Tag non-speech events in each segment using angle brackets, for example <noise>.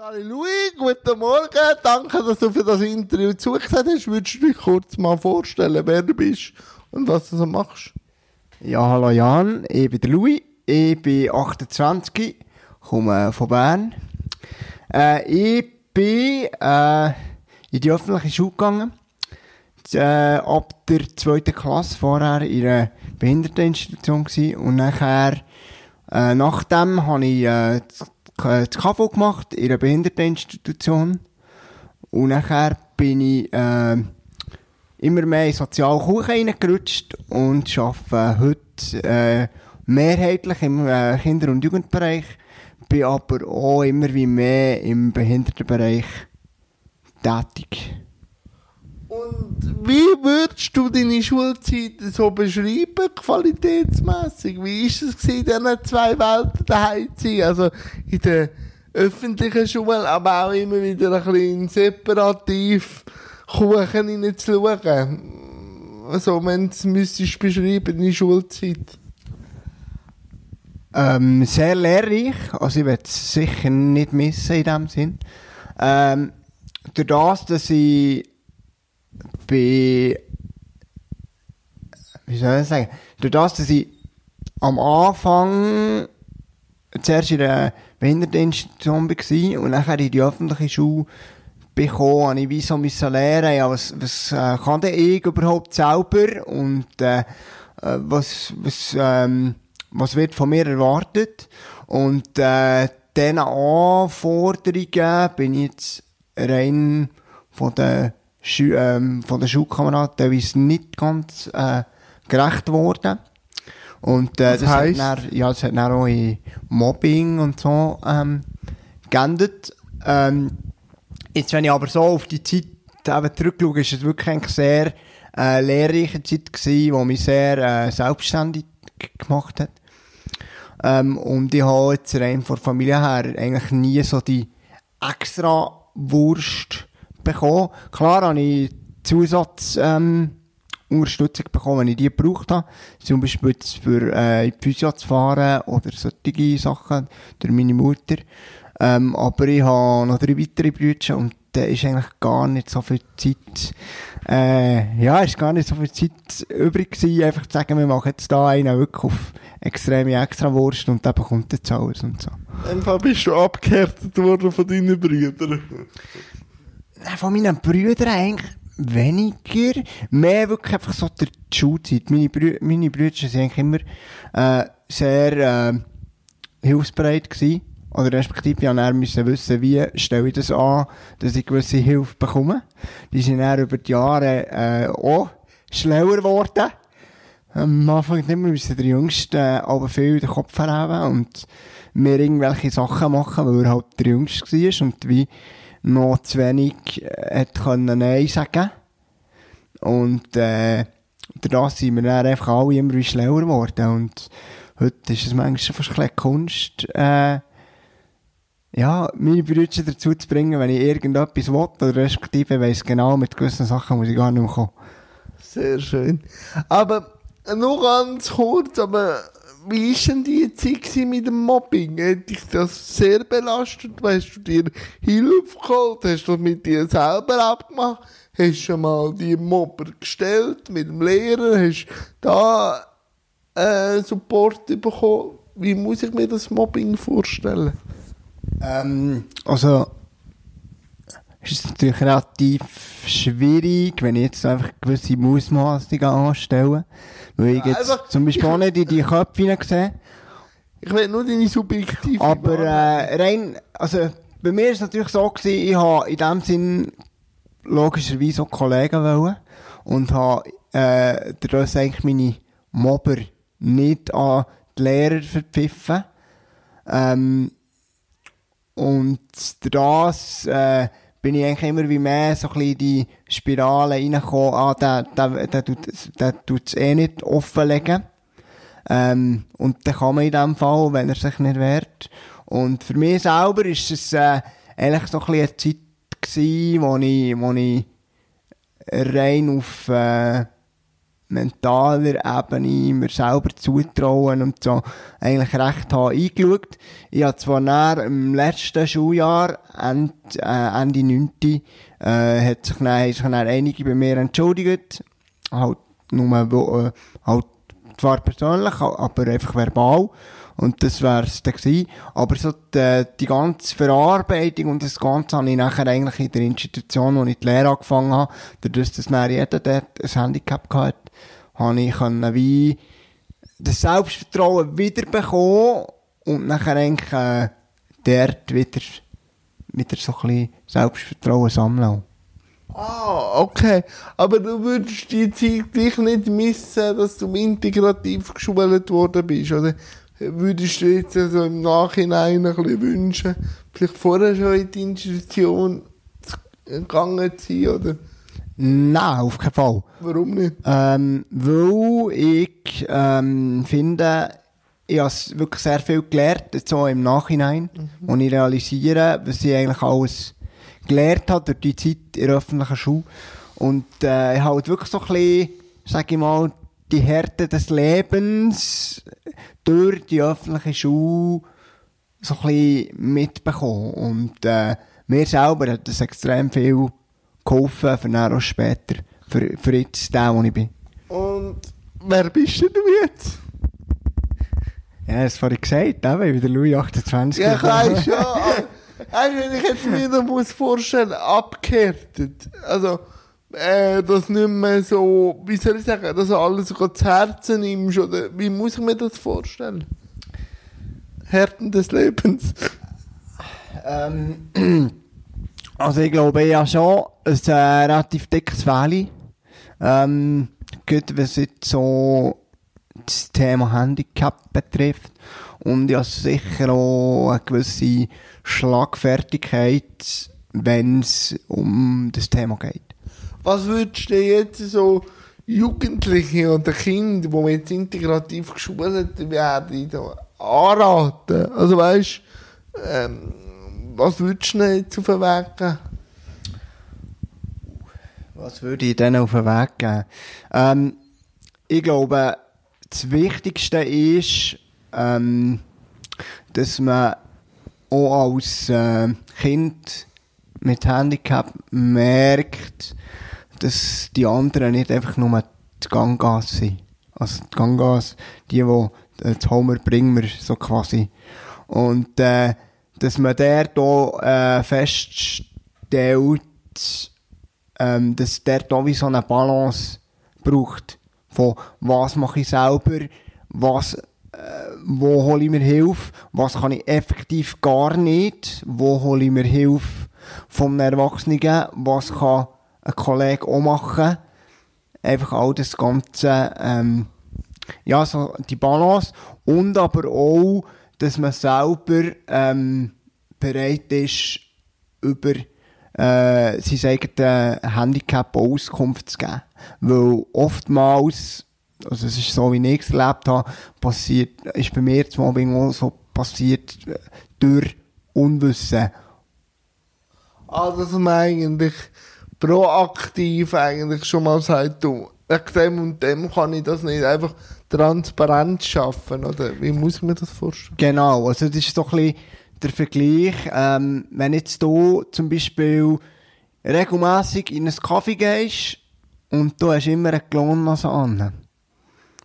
Sali Louis, guten Morgen. Danke, dass du für das Interview zugesagt hast. Würdest du dich kurz mal vorstellen, wer du bist und was du so machst? Ja, hallo Jan, ich bin der Louis, ich bin 28, komme von Bern. Äh, ich bin äh, in die öffentliche Schule gegangen, äh, ab der zweiten Klasse, vorher in einer Behinderteninstitution und nachher, äh, nachdem habe ich äh, das KV gemacht, in einer Behinderteninstitution und nachher bin ich äh, immer mehr in soziale Kuchen reingerutscht und arbeite heute äh, mehrheitlich im äh, Kinder- und Jugendbereich, bin aber auch immer wie mehr im Behindertenbereich tätig. Und wie würdest du deine Schulzeit so beschreiben, qualitätsmässig? Wie ist es in diesen zwei Welten daheim zu sein? Also in der öffentlichen Schule, aber auch immer wieder ein bisschen separativ Kuchen hineinzuschauen. Also, wenn du es müsstest beschreiben, deine Schulzeit. Ähm, sehr lehrreich, also ich werde es sicher nicht missen in dem Sinn. Ähm, durch das, dass ich bei, wie soll ich sagen, durch das, dass ich am Anfang zuerst in der Behinderteninstitution war und nachher in die öffentliche Schule bekommen, habe ich wie so lernen, ja, was, was äh, kann denn ich überhaupt selber? Und äh, äh, was, was, ähm, was wird von mir erwartet? Und äh, diesen Anforderungen bin ich jetzt rein von der, Schu ähm, von der Schulkameraden teilweise nicht ganz äh, gerecht geworden. Und äh, das, heisst? hat dann, ja, das hat dann auch in Mobbing und so ähm, geendet. Ähm, jetzt, wenn ich aber so auf die Zeit eben zurückschaue, ist es wirklich eine sehr äh, lehrreiche Zeit gewesen, die mich sehr äh, selbstständig gemacht hat. Ähm, und ich habe jetzt rein von der Familie her eigentlich nie so die extra Wurst bekommen. Klar habe ich Zusatz, ähm, bekommen, wenn ich die gebraucht habe. Zum Beispiel für äh, in die Physio zu fahren oder solche Sachen durch meine Mutter. Ähm, aber ich habe noch drei weitere Brüder und da ist eigentlich gar nicht so viel Zeit, äh, ja, ist gar nicht so viel Zeit übrig gewesen, einfach zu sagen, wir machen jetzt da einen wirklich auf extreme Extrawurst und der bekommt jetzt alles und so. In Fall bist du abgehärtet worden von deinen Brüdern. Von meinen Brüdern eigentlich weniger. Mehr wirklich einfach so der Schulzeit. Meine, Brü meine Brüder sind immer äh, sehr äh, hilfsbereit gewesen. Oder respektive, ich dann müssen wissen, wie stelle ich das an, dass ich gewisse Hilfe bekomme. Die sind dann über die Jahre äh, auch schlauer geworden. Am Anfang immer müssen der Jüngste äh, aber viel den Kopf herhaben und mir irgendwelche Sachen machen, weil er halt der Jüngste war und wie noch zu wenig äh, hat können Nein sagen. Und äh, dadurch sind wir dann einfach alle immer schlauer geworden und heute ist es manchmal fast ein Kunst, äh, ja, meine Brüder dazu zu bringen, wenn ich irgendetwas will, oder respektive weiss genau, mit gewissen Sachen muss ich gar nicht mehr kommen. Sehr schön. Aber nur ganz kurz, aber wie ist denn die Zeit mit dem Mobbing? Hat dich das sehr belastet? Hast du dir Hilfe geholt? Hast du das mit dir selber abgemacht? Hast du mal die Mobber gestellt mit dem Lehrer? Hast du da äh, Support bekommen? Wie muss ich mir das Mobbing vorstellen? Ähm, also, ist es natürlich relativ schwierig, wenn ich jetzt einfach gewisse Ausmaßungen anstelle. Weil ich jetzt einfach- zum Beispiel auch nicht in die Köpfe hineinsehe. Ich will nur deine subjektive Aber äh, rein, also bei mir ist es natürlich so gewesen, ich habe in dem Sinn logischerweise auch Kollegen wollen und habe äh, dadurch eigentlich meine Mobber nicht an die Lehrer verpfiffen. Ähm, und das äh, bin ich eigentlich immer wie mehr so ein bisschen die Spirale reingekommen, ah, der, der, der, tut, der tut es eh nicht offenlegen. Ähm, und dann kann man in dem Fall, wenn er sich nicht wehrt. Und für mich selber ist es äh, eigentlich so ein bisschen eine Zeit gewesen, wo ich, wo ich rein auf, äh, mentaler Ebene mir selber zutrauen und so eigentlich recht habe eingeschaut. Ich habe zwar nach im letzten Schuljahr, Ende, äh, Ende 9. Äh, hat sich dann, haben sich dann einige bei mir entschuldigt. Halt nur, wo, äh, halt zwar persönlich, aber einfach verbal. Und das wär's dann gewesen. Aber so die, die ganze Verarbeitung und das Ganze habe ich nachher eigentlich in der Institution, wo ich die Lehre angefangen habe, dadurch, dass dann jeder dort ein Handicap hatte, habe ich wie das Selbstvertrauen wiederbekommen und nachher eigentlich äh, dort wieder, wieder so ein bisschen Selbstvertrauen sammeln. Ah, okay. Aber du würdest die Zeit dich nicht missen, dass du integrativ geschult worden bist, oder? Würdest du jetzt also im Nachhinein ein bisschen wünschen, vielleicht vorher schon in die Institution gegangen zu sein, oder? Nein, auf keinen Fall. Warum nicht? Ähm, weil ich ähm, finde, ich habe wirklich sehr viel gelernt, so im Nachhinein, mhm. und ich realisiere, was ich eigentlich alles gelernt habe durch die Zeit in der öffentlichen Schule. Und äh, ich habe halt wirklich so ein bisschen, sag ich mal, die Härte des Lebens durch die öffentliche Schule so ein bisschen mitbekommen. Und äh, mir selber hat das extrem viel geholfen, für dann auch später, für, für jetzt den, wo ich bin. Und wer bist denn du jetzt? Ja, das vorhin gesagt, eben, wie der Louis 28. Ja, ich weiß schon. Also, wenn ich jetzt mir das muss vorstellen, abgehärtet. Also, äh, das nicht mehr so, wie soll ich sagen, dass du alles so zu Herzen nimmst, oder wie muss ich mir das vorstellen? Härten des Lebens. Ähm, <clears throat> also ich glaube ja schon, es ist ein relativ dickes Valley. Ähm, gut, was jetzt so das Thema Handicap betrifft. Und ja sicher auch eine gewisse Schlagfertigkeit, wenn es um das Thema geht. Was würdest du jetzt so Jugendliche oder Kinder, die jetzt integrativ geschult werden, anraten? Also weißt ähm, was würdest du jetzt auf den Weg geben? Was würde ich denen auf den Weg geben? Ähm, ich glaube, das Wichtigste ist, ähm, dass man auch als äh, Kind mit Handicap merkt, dass die anderen nicht einfach nur die Gangas sind. Also die Gangas, die, die das Homer bringen so quasi. Und äh, dass man der da äh, feststellt, ähm, dass der da wie so eine Balance braucht. Von was mache ich selber, was, äh, wo hole ich mir Hilfe, was kann ich effektiv gar nicht, wo hole ich mir Hilfe vom Erwachsenen, was kann ein Kollege auch machen. Einfach all das Ganze, ähm, ja, so die Balance. Und aber auch, dass man selber ähm, bereit ist, über äh, sein eigenes Handicap Auskunft zu geben. Weil oftmals, also es ist so, wie ich es erlebt habe, passiert, ist bei mir das Mobbing auch so passiert durch Unwissen. Also, dass man eigentlich proaktiv eigentlich schon mal sagt, du, wegen dem und dem kann ich das nicht einfach transparent schaffen, oder? Wie muss man das vorstellen? Genau, also das ist doch ein bisschen der Vergleich, ähm, wenn jetzt du zum Beispiel regelmäßig in einen Kaffee gehst und du hast immer eine Klonnase an,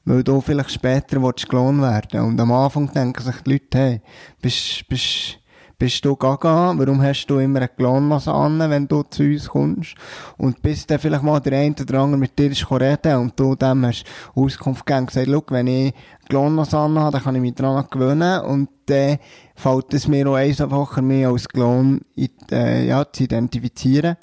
weil du vielleicht später willst gelohnt werden und am Anfang denken sich die Leute, hey, bist, bist, bist du gaga, warum hast du immer eine Klonmasse an, wenn du zu uns kommst? Und bis dann vielleicht mal der eine oder andere mit dir ist reden und du dem hast Auskunft gegeben und gesagt, schau, wenn ich Klonmasse an habe, dann kann ich mich daran gewöhnen und dann fällt es mir auch einfacher, mich als Klon äh, ja, zu identifizieren.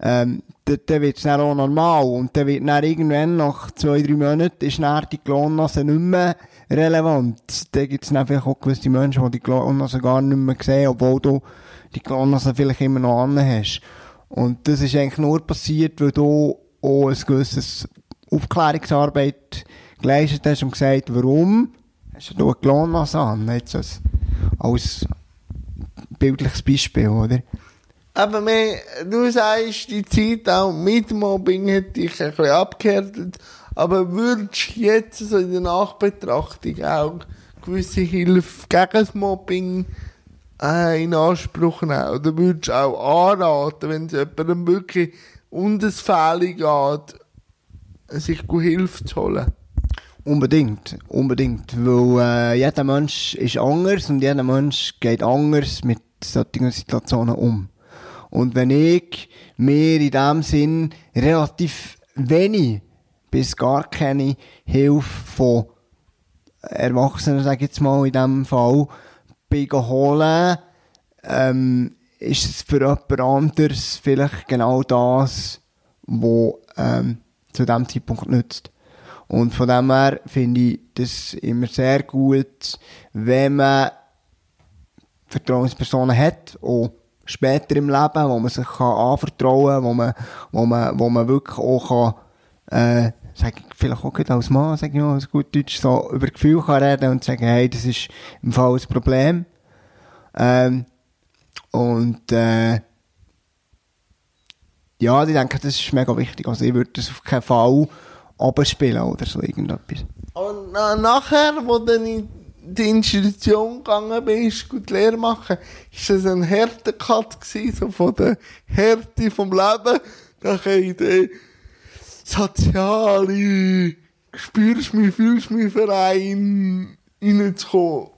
Ähm, dann wird es dann auch normal. Und dann wird dann irgendwann, nach zwei, drei Monaten, ist dann die Klonnase nicht mehr relevant. Dann gibt es dann vielleicht auch gewisse Menschen, die die Klonnase gar nicht mehr sehen, obwohl du die Klonnase vielleicht immer noch an hast. Und das ist eigentlich nur passiert, weil du auch ein gewisses Aufklärungsarbeit geleistet hast und gesagt, warum hast du eine Klonnase an? Jetzt als, als bildliches Beispiel, oder? Aber mehr, du sagst, die Zeit auch mit Mobbing hat dich ein bisschen abgehärtet. Aber würdest du jetzt so in der Nachbetrachtung auch gewisse Hilfe gegen das Mobbing äh, in Anspruch nehmen? Oder würdest du auch anraten, wenn es jemandem wirklich um das Fehlen geht, sich Hilfe zu holen? Unbedingt, unbedingt. Weil äh, jeder Mensch ist anders und jeder Mensch geht anders mit solchen Situationen um. Und wenn ich mir in dem Sinn relativ wenig bis gar keine Hilfe von Erwachsenen, sage ich jetzt mal in dem Fall, bin holen, ähm, ist es für jemand anderes vielleicht genau das, was ähm, zu dem Zeitpunkt nützt. Und von dem her finde ich das immer sehr gut, wenn man Vertrauenspersonen hat, auch später im Leben, wo man sich kann anvertrauen kann, wo man, wo man, wo man wirklich auch kann, äh, sag ich, vielleicht auch gut als Mann, sag ich mal, als gut Deutsch, so über Gefühl kann reden und sagen, hey, das ist im Fall ein Problem. Ähm, und, äh, ja, ich denke, das ist mega wichtig. Also ich würde das auf keinen Fall abspielen oder so irgendetwas. Und na, nachher, wo dann in die Institution gegangen bist, gut Lehre machen, ist das ein Härtecut gewesen, so von der Härte vom Leben, in den soziale, spürst mich, fühlst mich Verein reinzukommen.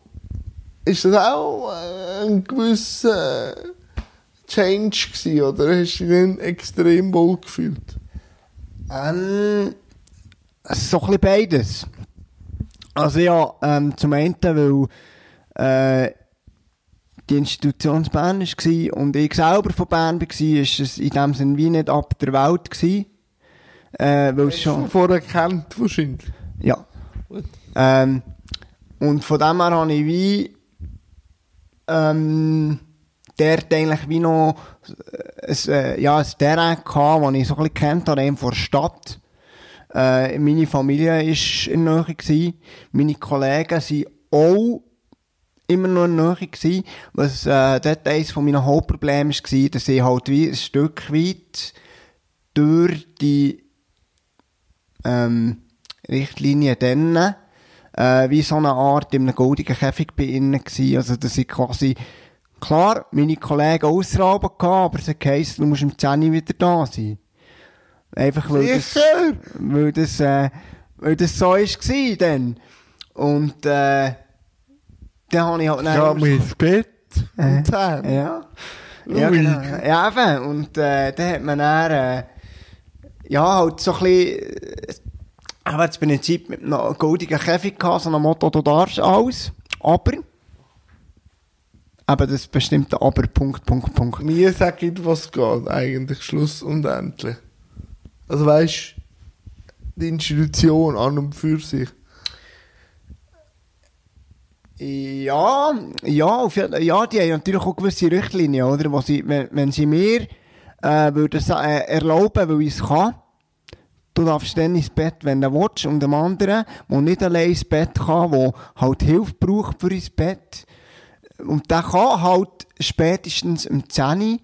Ist das auch äh, ein gewisser Change gewesen, oder hast du dich extrem wohl gefühlt? Ähm, so ein bisschen beides. Also ja, ähm, zum einen, weil äh, die Institution in Bern war und ich selber von Bern war, ist es in dem Sinne wie nicht ab der Welt gewesen. Äh, weil es Hast schon... du vorher kennt wahrscheinlich. Ja. Ähm, und von dem her habe ich wie ähm, dort eigentlich wie noch äh, ein, äh, ja, ein Terrain gehabt, das ich so ein bisschen kennt habe, eben von der Stadt. Äh, meine Familie war in der Nähe. Gewesen. Meine Kollegen waren auch immer noch in der Nähe. Gewesen, was äh, dort eines von meinen Hauptproblemen war, dass ich halt wie ein Stück weit durch die ähm, Richtlinie dann äh, wie so eine Art in einem goldigen Käfig bei ihnen gewesen. Also, dass ich quasi, klar, meine Kollegen ausraben gehabt, aber es heisst, du musst im 10 Uhr wieder da sein. Einfach, weil das, weil das, äh, weil das so ist gewesen dann. Und, äh, dann habe ich halt Ich gehe mir ins Bett Äh, um 10. ja. Ja, genau. Ja, eben. Und, äh, dann hat man dann, äh, ja, halt so ein bisschen, äh, aber das Prinzip mit einem goldigen Käfig gehabt, so einem Motto, du darfst alles. Aber, aber das bestimmte Aber, Punkt, Punkt, Punkt. Mir sagt was geht, eigentlich Schluss und endlich. Also weißt die Institution an und für sich. Ja, ja, ja, die haben natürlich auch gewisse Richtlinien, oder? Wo sie, wenn, wenn sie mir äh, würden äh, erlauben, weil ich es kann, du darfst dann ins Bett, wenn du willst, und dem anderen, der nicht allein ins Bett kann, der halt Hilfe braucht für ins Bett, und der kann halt spätestens um 10 Uhr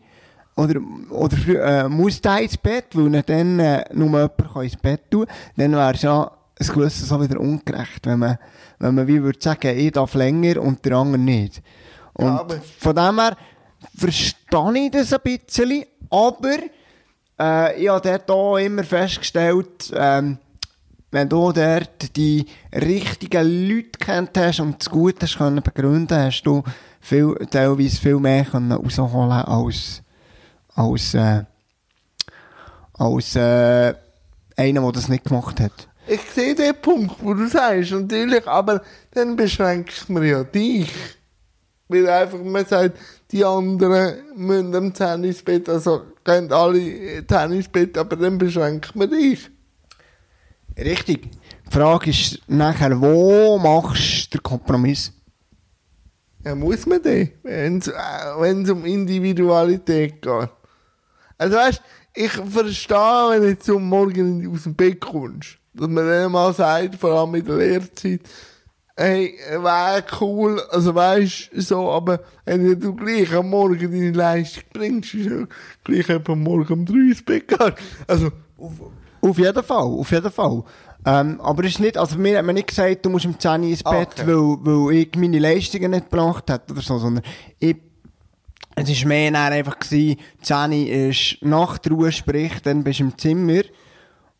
oder, oder äh, muss der ins Bett, weil dann äh, nur jemand kann ins Bett tun dann wäre es ja ein gewisses so wieder ungerecht, wenn man, wenn man wie würde sagen, ich darf länger und der andere nicht. Und Ja, von dem her verstehe ich das ein bisschen, aber äh, ich habe dort auch immer festgestellt, ähm, wenn du dort die richtigen Leute kennt hast und das Gute hast können begründen, hast du viel, teilweise viel mehr können rausholen als, als, äh, als, äh, einer, der das nicht gemacht hat. Ich sehe den Punkt, wo du sagst, natürlich, aber dann beschränkst du mir ja dich. Weil einfach man sagt, die anderen müssen am 10 ins Bett, also gehen alle 10 ins Bett, aber dann beschränkt man dich. Richtig. Die Frage ist nachher, wo machst du den Kompromiss? Ja, muss man den, wenn es äh, um Individualität geht. Also weißt ich verstehe, wenn du jetzt um morgen aus dem Bett kommst, dass man dann mal sagt, vor allem in der Lehrzeit, hey, wäre cool, also weißt so, aber wenn du gleich am Morgen deine Leistung bringst, ist ja gleich etwa morgen um drei ins Bett gehen. Also, Auf jeden Fall, auf jeden Fall. Ähm, aber es ist nicht, also mir hat man nicht gesagt, du musst um 10 Uhr ins Bett, Okay. weil, weil ich meine Leistungen nicht gebracht habe oder so, sondern ich, es ist mehr dann einfach gewesen, 10 Uhr ist Nachtruhe, sprich, dann bist du im Zimmer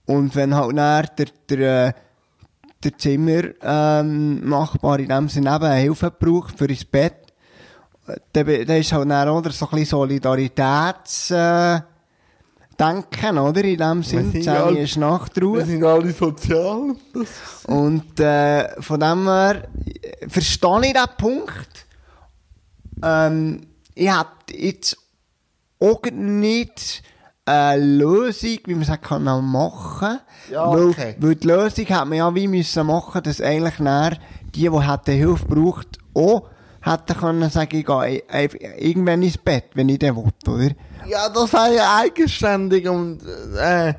und wenn halt dann der, der, äh, der Zimmer, ähm, Nachbar in dem Sinne eben Hilfe braucht für ins Bett, dann, be- dann ist halt dann oder so ein bisschen Solidaritäts, äh, Denken, oder? In dem Sinn, sind 10 ja Uhr alle- ist Nachtruhe. Wir sind alle sozial. Und äh, von dem her äh, verstehe ich diesen Punkt. Ähm, ich hätte jetzt auch nicht eine Lösung, wie man es kann machen Ja, weil, okay. weil die Lösung hätte man ja wie müssen machen, dass eigentlich näher die, die hätten Hilfe braucht, auch hätten können sagen, ich gehe irgendwann ins Bett, wenn ich den will, oder? ja, das wäre ja eigenständig und äh, äh,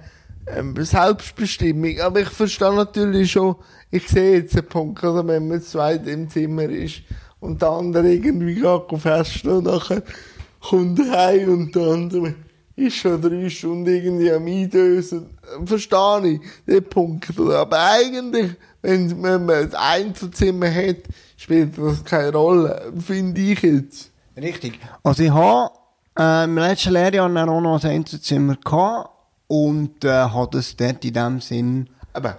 Selbstbestimmung. Aber ich verstehe natürlich schon, ich sehe jetzt den Punkt, oder, wenn man zweit im Zimmer ist und der andere irgendwie gerade festen und nachher kommt er heim und der andere ist schon drei Stunden irgendwie am Eindösen. Verstehe ich, den Punkt. Aber eigentlich, wenn, wenn man ein Einzelzimmer hat, spielt das keine Rolle, finde ich jetzt. Richtig. Also ich habe äh, im letzten Lehrjahr auch noch ein Einzelzimmer gehabt und äh, habe das dort in dem Sinn Aber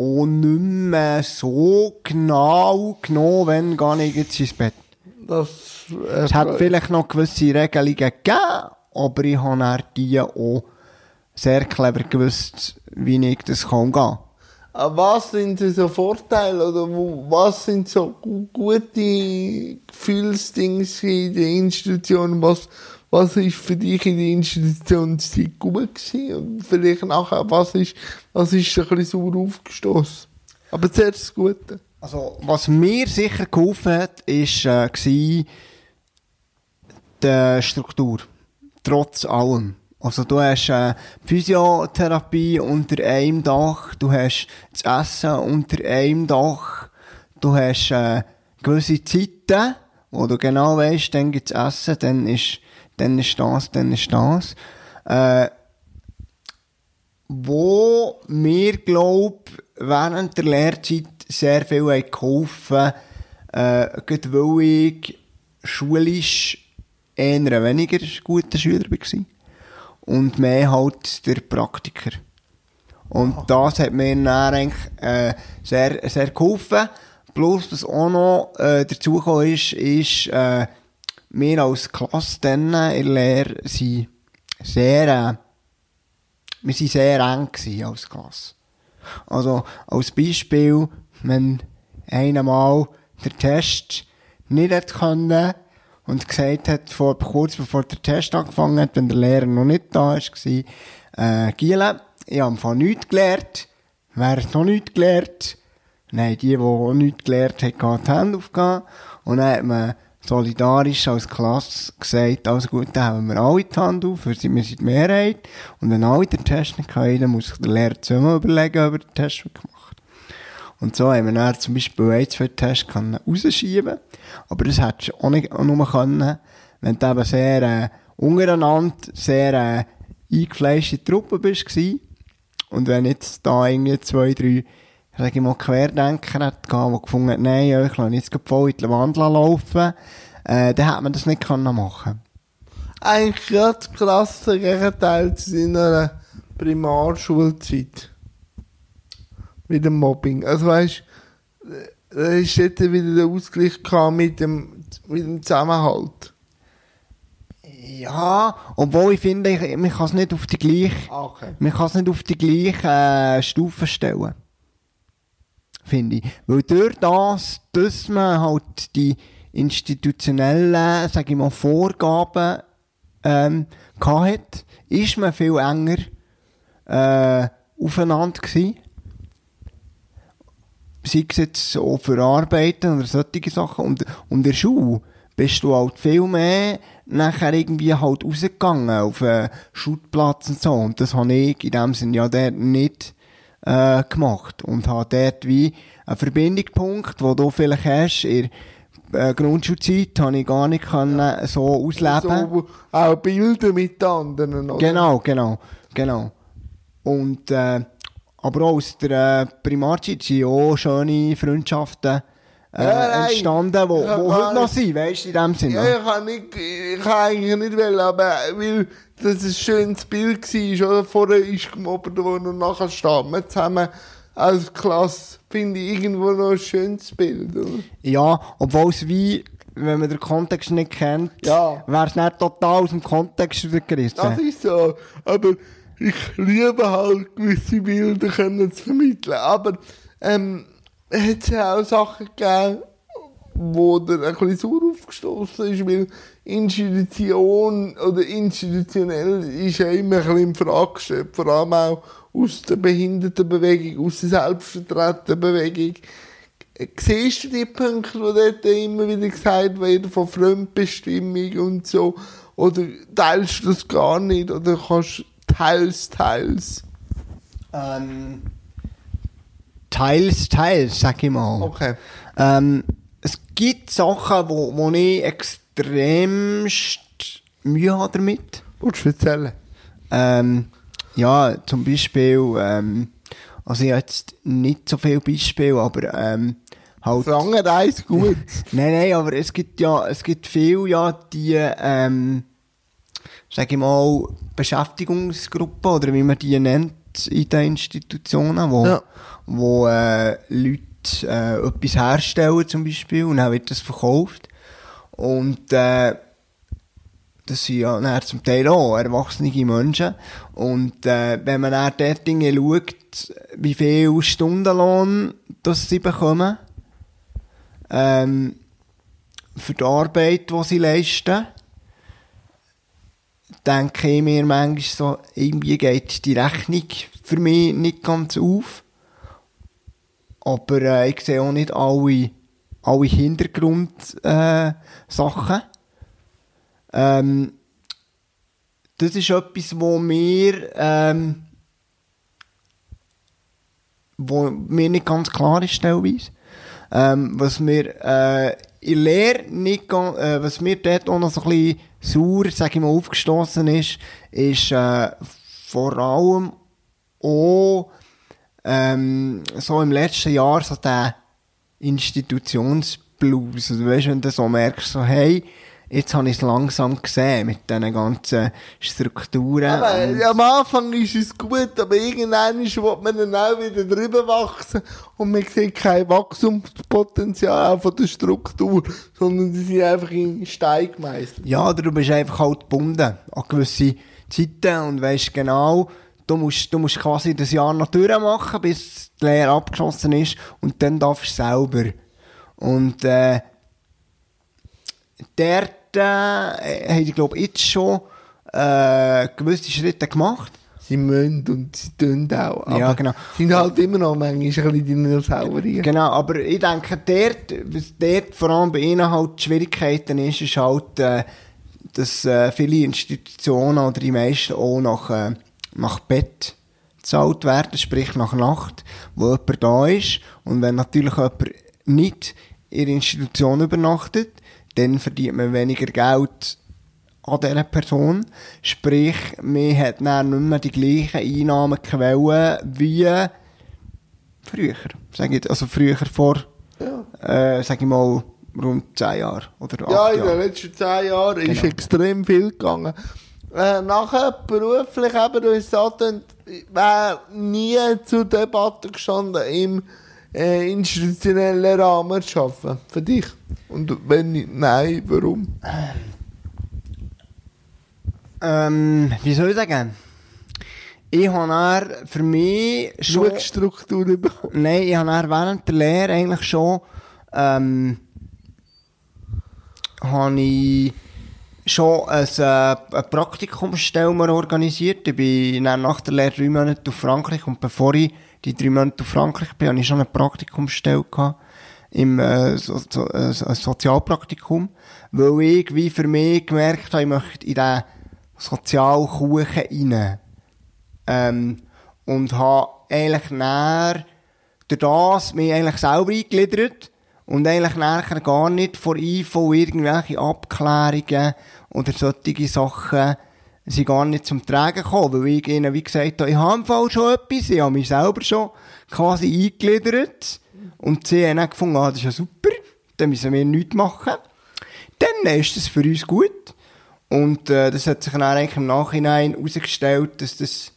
auch nicht mehr so genau genommen, wenn gar nicht jetzt ins Bett. das, äh, Es hat vielleicht noch gewisse Regelungen gegeben, aber ich habe dann die auch sehr clever gewusst, wie ich das kann gehen. Aber was sind so Vorteile oder was sind so gu- gute Gefühlsdings in der Institution? Was, was ist für dich in der Institutionszeit gut gewesen? Und vielleicht nachher, was ist, was ist ein bisschen sauer aufgestoßen? Aber zuerst das Gute. Also, was mir sicher geholfen hat, ist, äh, gsi die Struktur. Trotz allem. Also, du hast, äh, Physiotherapie unter einem Dach, du hast das Essen unter einem Dach, du hast, äh, gewisse Zeiten, wo du genau weißt, dann gibt's Essen, dann ist, dann ist das, dann ist das. Äh, wo mir glaub während der Lehrzeit sehr viel hat geholfen äh, gerade weil ich schulisch eher ein weniger guter Schüler war und mehr halt der Praktiker. Und das hat mir dann eigentlich äh, sehr, sehr geholfen. Plus, was auch noch äh, dazugekommen ist, ist, äh, wir als Klasse dann in der Lehre sind sehr, äh, wir sind sehr eng als Klasse. Also, als Beispiel, wenn einer mal den Test nicht können und gesagt hat, vor, kurz bevor der Test angefangen hat, wenn der Lehrer noch nicht da war, äh, Giele, ich habe von nichts gelernt. Wer hat noch nichts gelernt? Nein, die, die auch nichts gelernt haben, gehen die Hände aufgehen. Und dann hat man solidarisch als Klasse gesagt, also gut, dann haben wir alle die Hand auf, wir sind, die Mehrheit. Und wenn alle den Test nicht können, dann muss sich der Lehrer zusammen überlegen, ob er den Test gemacht Und so haben wir dann zum Beispiel ein, zwei Tests können rausschieben Aber das hättest du auch nicht auch nur können, wenn du eben sehr äh, untereinander, sehr äh, eingefleischte Truppe bist gewesen. Und wenn jetzt da irgendwie zwei, drei, sag ich mal, Querdenker hat gehabt, die gefunden haben, nein, ja, ich lasse jetzt voll in die Wand laufen, äh, dann hätte man das nicht können machen Eigentlich das krasse Gegenteil zu seiner Primarschulzeit. Mit dem Mobbing. Also weißt da ist dort wieder der Ausgleich mit dem, mit dem Zusammenhalt. Ja, obwohl ich finde, ich, man kann es nicht auf die gleiche, Okay. man kann es nicht auf die gleiche äh, Stufe stellen. Finde ich. Weil durch das, dass man halt die institutionellen, sag ich mal, Vorgaben ähm, gehabt hat, ist man viel enger äh, aufeinander gewesen. Sei es jetzt auch für Arbeiten oder solche Sachen. Und, und der Schule bist du halt viel mehr nachher irgendwie halt rausgegangen auf einen Schulplatz und so. Und das habe ich in dem Sinne ja dort nicht äh, gemacht. Und habe dort wie einen Verbindungspunkt, den du vielleicht hast, in äh, Grundschulzeit, habe ich gar nicht können so ausleben So, auch Bilder mit anderen, oder? Genau, genau, genau. Und, äh, aber auch aus der äh, Primarzeit sind auch schöne Freundschaften äh, Ja, entstanden, wo, wo heute noch sind, weißt du, in dem Sinne. Ja, ich kann nicht, ich kann eigentlich nicht wollen, aber weil das ein schönes Bild war, oder? Vorher ist gemobbt worden und nachher stehen wir zusammen als Klasse. Finde ich irgendwo noch ein schönes Bild, oder? Ja, obwohl es wie, wenn man den Kontext nicht kennt, Ja. wäre es nicht total aus dem Kontext gerissen. Das ist so. Aber ich liebe halt, gewisse Bilder können zu vermitteln. Aber, ähm, hat ja auch Sachen gegeben, wo der ein bisschen sauer aufgestoßen ist, weil Institution oder institutionell ist ja immer ein bisschen in Frage gestellt, vor allem auch aus der Behindertenbewegung, aus der Selbstvertretenbewegung. Siehst du die Punkte, die dort immer wieder gesagt werden, von Fremdbestimmung und so? Oder teilst du das gar nicht? Oder kannst du teils, teils? Ähm, teils, teils, sag ich mal. Okay. Ähm, es gibt Sachen, wo, wo ich extremst Mühe habe damit. Willst du erzählen? Ähm, ja, zum Beispiel, ähm, also ich habe jetzt nicht so viele Beispiele, aber ähm, halt... Fragen eins gut. <laughs> Nein, nein, aber es gibt ja, es gibt viel, ja, die, ähm, sag ich mal, Beschäftigungsgruppen, oder wie man die nennt, in den Institutionen, wo, Ja. Wo, äh, Leute, äh, etwas herstellen, zum Beispiel, und dann wird das verkauft. Und, äh, das sind ja dann zum Teil auch erwachsene Menschen. Und äh, wenn man dann dort Dinge schaut, wie viel Stundenlohn das sie bekommen, ähm, für die Arbeit, die sie leisten, denke ich mir manchmal so, irgendwie geht die Rechnung für mich nicht ganz auf. Aber äh, ich sehe auch nicht alle, alle Hintergrundsachen. Äh, ähm, das ist etwas, wo mir, ähm, wo mir nicht ganz klar ist, teilweise. Ähm, was mir äh, in Lehre nicht ganz, äh, was mir dort auch noch so ein bisschen sauer, sag ich mal, aufgestoßen ist, ist äh, vor allem auch ähm, so im letzten Jahr so der Institutionsblues. Also weißt, wenn du so merkst, so hey, jetzt habe ich es langsam gesehen mit diesen ganzen Strukturen. Aber am Anfang ist es gut, aber irgendwann will man dann auch wieder drüber wachsen und man sieht kein Wachstumspotenzial auch von der Struktur, sondern die sind einfach in Stein gemeißelt. Ja, du bist einfach halt gebunden an gewisse Zeiten und weisst genau, du musst, du musst quasi das Jahr noch durchmachen, bis die Lehre abgeschlossen ist und dann darfst du selber. Und äh, dort äh, haben die, glaube ich, jetzt schon äh, gewisse Schritte gemacht. Sie müssen und sie tun auch. Aber Ja, genau. sind halt immer noch manchmal ein bisschen Dinosaurier. Genau, aber ich denke, dort, was dort vor allem bei ihnen halt die Schwierigkeiten ist, ist halt, äh, dass äh, viele Institutionen oder die meisten auch nach, äh, nach Bett gezahlt werden, sprich nach Nacht, wo jemand da ist. Und wenn natürlich jemand nicht in der Institution übernachtet, dann verdient man weniger Geld an dieser Person. Sprich, man hat dann nicht mehr die gleichen Einnahmequellen wie früher. Sag ich, also früher vor, Ja. äh, sag ich mal, rund 10 Jahren oder 8 Ja, in den letzten zehn Jahren ist Genau. extrem viel gegangen. Äh, nachher beruflich eben, du hast gesagt, wäre nie zur Debatte gestanden, im äh, institutionellen Rahmen zu arbeiten. Für dich. Und wenn nicht, nein, warum? Ähm, wie soll ich sagen? Ich habe für mich schon... Genug Struktur bekommen. Nein, ich habe während der Lehre eigentlich schon, ähm, habe ich schon ein, äh, eine Praktikumsstelle organisiert. Ich bin nach der Lehre drei Monate auf Frankreich und bevor ich die drei Monate auf Frankreich bin, hatte ich schon eine Praktikumsstelle gehabt. Im äh, so, so, äh, so- ein Sozialpraktikum. Weil ich wie für mich gemerkt habe, ich möchte in diesen Sozialkuchen rein. Ähm, und habe eigentlich näher durch das mich eigentlich selber eingegliedert und eigentlich nachher gar nicht vor IV irgendwelche Abklärungen oder solche Sachen sind gar nicht zum Tragen gekommen, weil ich ihnen, wie gesagt habe, ich habe im Fall schon etwas, ich habe mich selber schon quasi eingegliedert. Und sie haben dann gefunden, ah, das ist ja super, dann müssen wir nichts machen. Dann ist das für uns gut. Und äh, das hat sich dann eigentlich im Nachhinein herausgestellt, dass das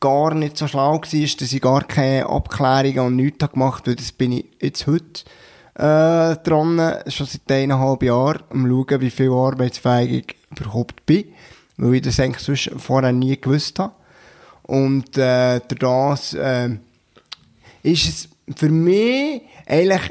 gar nicht so schlau war, dass ich gar keine Abklärungen und nichts gemacht habe, weil das bin ich jetzt heute äh, dran, schon seit eineinhalb Jahren, am schauen, wie viel arbeitsfähig ich überhaupt bin, weil ich das eigentlich sonst vorher nie gewusst habe. Und äh, das äh, ist es für mich eigentlich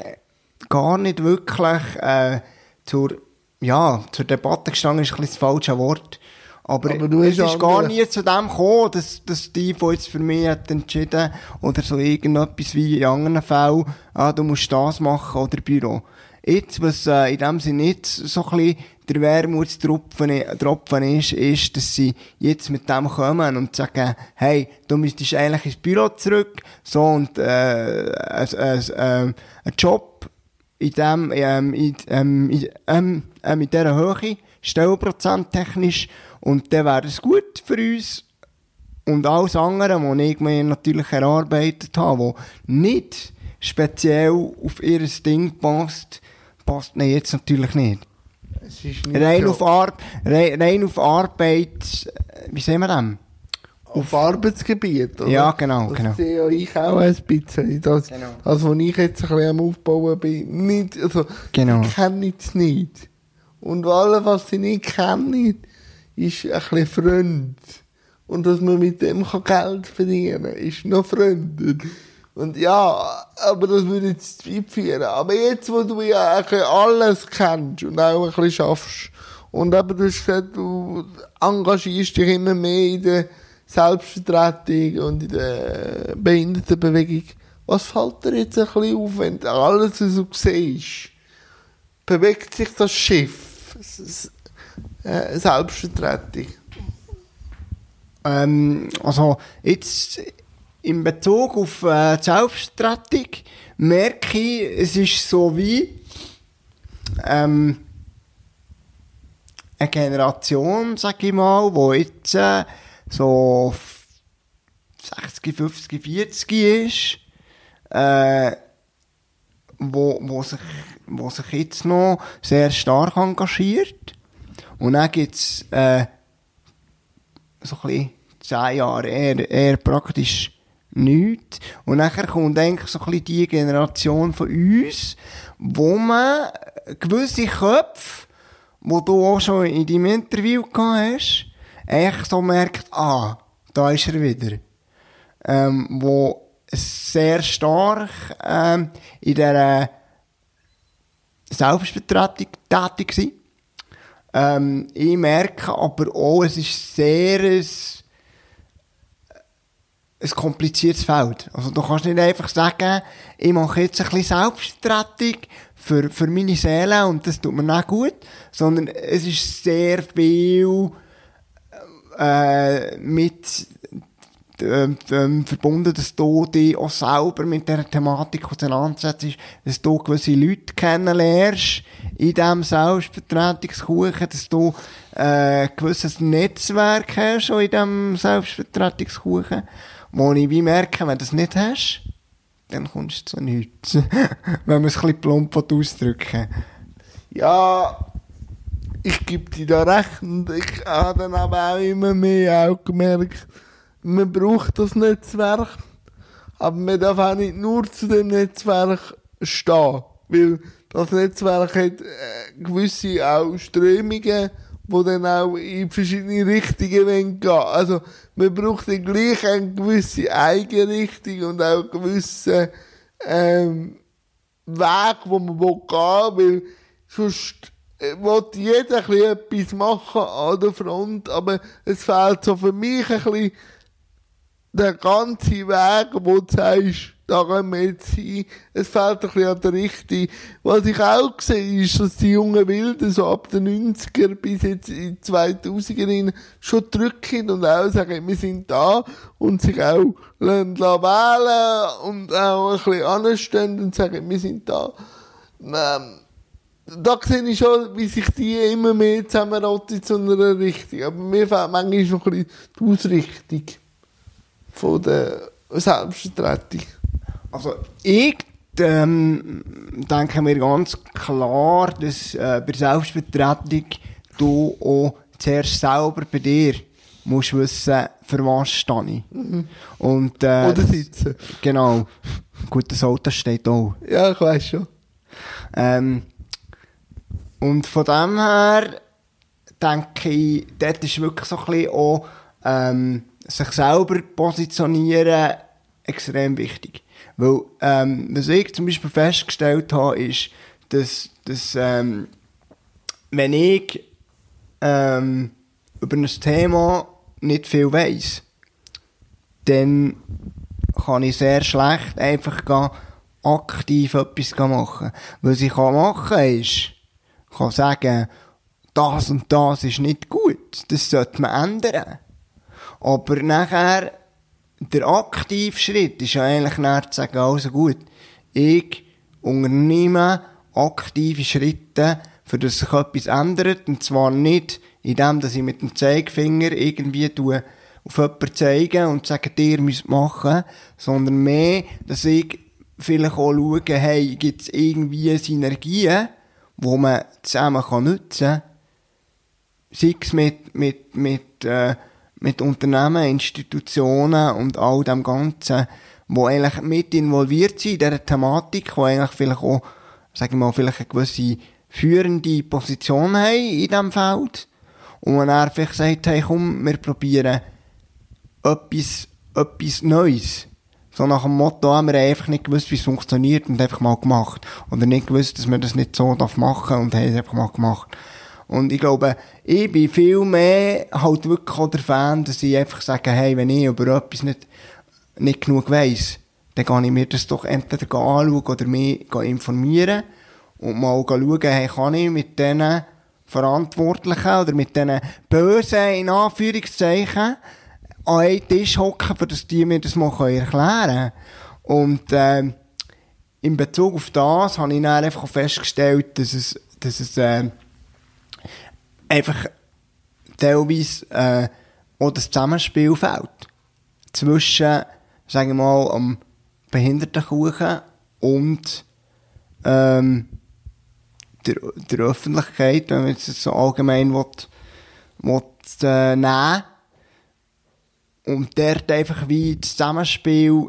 gar nicht wirklich äh, zur, ja, zur Debatte gestanden, ist ein bisschen das falsche Wort. Aber, Aber du es ist gar nie zu dem gekommen, dass, dass die, die jetzt für mich hat entschieden oder so irgendetwas wie in anderen Fällen, ah, du musst das machen oder Büro. Jetzt, was äh, in dem Sinne nicht so ein bisschen der Wermutstropfen ist, ist, dass sie jetzt mit dem kommen und sagen, hey, du müsstest eigentlich ins Büro zurück, so und äh, ein, ein, ähm, ein Job in dem, ähm, in, ähm, in, ähm, ähm, in dieser Höhe, stellprozenttechnisch, und dann wäre es gut für uns. Und alles andere, was ich mir natürlich erarbeitet habe, wo nicht speziell auf ihr Ding passt, passt mir jetzt natürlich nicht. Nicht Rein so. auf, Ar rein, rein auf Arbeit, wie sehen wir das? Auf Arbeitsgebiet, oder? Ja, genau, das genau. sehe ja ich auch ein bisschen. Das, Genau. das, was ich jetzt ein bisschen am Aufbauen bin, nicht, also, Genau. ich kenne es nicht. Und alles, was sie nicht kennen, ist ein bisschen Freund. Und dass man mit dem Geld verdienen kann, ist noch Freund. Und ja, aber das würde jetzt zu weit führen. Aber jetzt, wo du ja eigentlich alles kennst und auch ein bisschen schaffst, und eben du hast gesagt, du engagierst dich immer mehr in der Selbstvertretung und in der Behindertenbewegung. Was fällt dir jetzt ein bisschen auf, wenn du alles so siehst? Bewegt sich das Schiff? Äh, Selbstvertretung. Ähm, also, jetzt, in Bezug auf äh, die Selbstvertretung, merke ich, es ist so wie, ähm, eine Generation, sag ich mal, wo jetzt äh, so f- 60, 50, 40 ist, äh, wo, wo, sich, wo sich jetzt noch sehr stark engagiert. Und dann gibt's äh, so ein bisschen zehn Jahre eher, eher praktisch nichts. Und nachher kommt eigentlich so ein die Generation von uns, wo man gewisse Köpfe, wo du auch schon in deinem Interview gehabt hast, eigentlich so merkt, ah, da ist er wieder. Ähm, wo sehr stark ähm, in dieser Selbstvertretung tätig sind. Ähm, ich merke aber auch, es ist sehr ein, ein kompliziertes Feld. Also du kannst nicht einfach sagen, ich mache jetzt ein bisschen Selbstvertretung für, für meine Seele und das tut mir nicht gut, sondern es ist sehr viel äh, mit ähm, ähm, verbunden, dass du dich auch selber mit dieser Thematik auseinandersetzt, dass du gewisse Leute kennenlernst in diesem Selbstvertretungskuchen, dass du äh, gewisses Netzwerk hast in diesem Selbstvertretungskuchen, wo ich wie merke, wenn du das nicht hast, dann kommst du zu nichts. <laughs> wenn man es ein bisschen plump ausdrücken Ja, ich gebe dir da recht. Und ich habe dann aber auch immer mehr auch gemerkt, man braucht das Netzwerk, aber man darf auch nicht nur zu dem Netzwerk stehen, weil das Netzwerk hat äh, gewisse auch Strömungen, die dann auch in verschiedene Richtungen gehen. Also man braucht dann gleich eine gewisse Eigenrichtung und auch gewisse ähm, Weg, wo man gehen will, weil sonst äh, will jeder ein etwas machen an der Front, aber es fehlt so für mich ein bisschen der ganze Weg, wo du sagst, da gehen wir jetzt hin. Es fehlt ein bisschen an der Richtung. Was ich auch sehe, ist, dass die jungen Wilden so ab den 90er bis jetzt in die 2000er rein schon drücken und auch sagen, wir sind da und sich auch lassen wählen und auch ein bisschen anstehen und sagen, wir sind da. Ähm, da sehe ich schon, wie sich die immer mehr zusammenrotten zu einer Richtung. Aber mir fehlt manchmal noch ein bisschen die Ausrichtung von der Selbstvertretung. Also ich ähm, denke mir ganz klar, dass äh, bei Selbstvertretung du auch zuerst selber bei dir musst wissen, für was stehe ich. Und, äh, Oder sitzen. Genau. Gut, das Auto steht auch. Ja, ich weiß schon. Ähm, und von dem her denke ich, dort ist wirklich so ein bisschen auch ähm, sich selber positionieren extrem wichtig. Weil, ähm, was ich zum Beispiel festgestellt habe, ist, dass, dass ähm, wenn ich ähm, über ein Thema nicht viel weiss, dann kann ich sehr schlecht einfach gehen, aktiv etwas machen. Was ich kann machen ist, ich kann sagen, das und das ist nicht gut. Das sollte man ändern. Aber nachher, der aktive Schritt ist ja eigentlich nachher zu sagen, also gut, ich unternehme aktive Schritte, für dass sich etwas ändert. Und zwar nicht, indem dass ich mit dem Zeigefinger irgendwie auf jemanden zeigen und sagen, ihr müsst machen, sondern mehr, dass ich vielleicht auch schaue, hey, gibt es irgendwie Synergien, die man zusammen kann nutzen kann, sei es mit, mit, mit, äh, mit Unternehmen, Institutionen und all dem Ganzen, wo eigentlich mit involviert sind in dieser Thematik, wo eigentlich vielleicht auch, sagen wir mal, vielleicht eine gewisse führende Position haben in diesem Feld. Und man dann vielleicht sagt, hey, komm, wir probieren etwas, etwas Neues. So nach dem Motto, ah, wir haben einfach nicht gewusst, wie es funktioniert und einfach mal gemacht. Oder nicht gewusst, dass man das nicht so darf machen und haben es einfach mal gemacht. Und ich glaube, ich bin viel mehr halt wirklich auch der Fan, dass ich einfach sage, hey, wenn ich über etwas nicht, nicht genug weiss, dann kann ich mir das doch entweder anschauen oder mich informieren und mal schauen, hey, kann ich mit diesen Verantwortlichen oder mit diesen Bösen, in Anführungszeichen, an einen Tisch hocken, für dass die mir das mal erklären können. Und, äh, in Bezug auf das habe ich dann einfach festgestellt, dass es, dass es, äh, einfach teilweise, äh, auch das Zusammenspiel fehlt. Zwischen, sagen wir mal, am Behindertenkuchen und, ähm, der, der Öffentlichkeit, wenn man jetzt so allgemein will, will, äh, nehmen und dort einfach wie das Zusammenspiel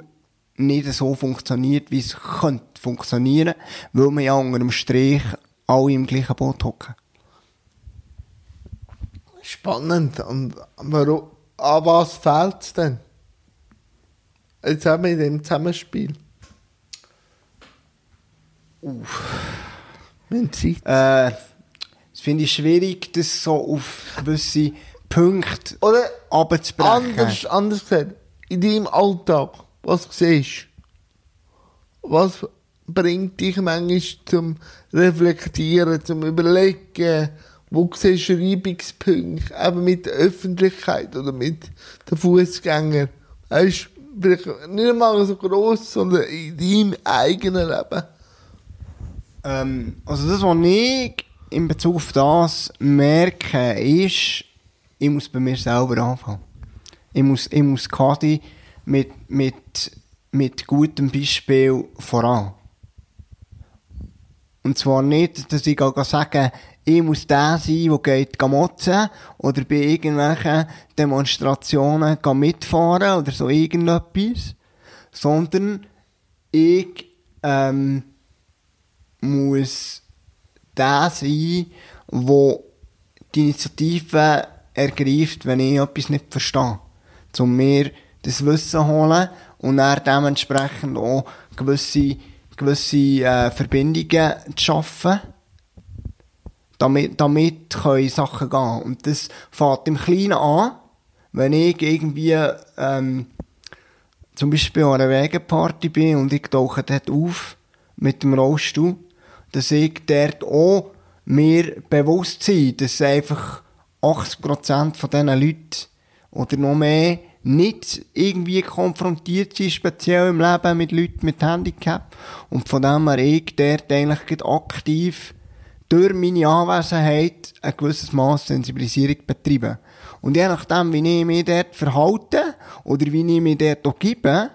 nicht so funktioniert, wie es könnte funktionieren, weil wir ja unter dem Strich alle im gleichen Boot hocken. Spannend. Und warum, an was fehlt es denn? Jetzt haben wir in dem Zusammenspiel. Uff. Wenn Zeit. Äh, das finde ich schwierig, das so auf gewisse Punkte Oder abzubrechen. anders, anders gesagt, in deinem Alltag, was siehst du? Was bringt dich manchmal zum Reflektieren, zum Überlegen? Wo siehst du Reibungspunkte? Eben mit der Öffentlichkeit oder mit den Fußgängern? Weißt vielleicht nicht einmal so gross, sondern in deinem eigenen Leben. Ähm, also das, was ich in Bezug auf das merke, ist, ich muss bei mir selber anfangen. Ich muss, ich muss quasi mit, mit, mit gutem Beispiel voran. Und zwar nicht, dass ich sage, ich muss der sein, der geht motzen oder bei irgendwelchen Demonstrationen mitfahren oder so irgendetwas, sondern ich ähm, muss der sein, der die Initiative ergreift, wenn ich etwas nicht verstehe. Um mir das Wissen holen und dann dementsprechend auch gewisse, gewisse äh, Verbindungen zu schaffen, damit, damit können Sachen gehen. Und das fängt im Kleinen an, wenn ich irgendwie ähm, zum Beispiel an einer Wegeparty bin und ich tauche dort auf mit dem Rollstuhl, dass ich dort auch mir bewusst sein, dass einfach 80% von diesen Leuten oder noch mehr nicht irgendwie konfrontiert sind, speziell im Leben mit Leuten mit Handicap. Und von dem her ich dort eigentlich aktiv durch meine Anwesenheit ein gewisses Maß Sensibilisierung betreiben. Und je nachdem, wie ich mich dort verhalte oder wie ich mich dort auch gebe,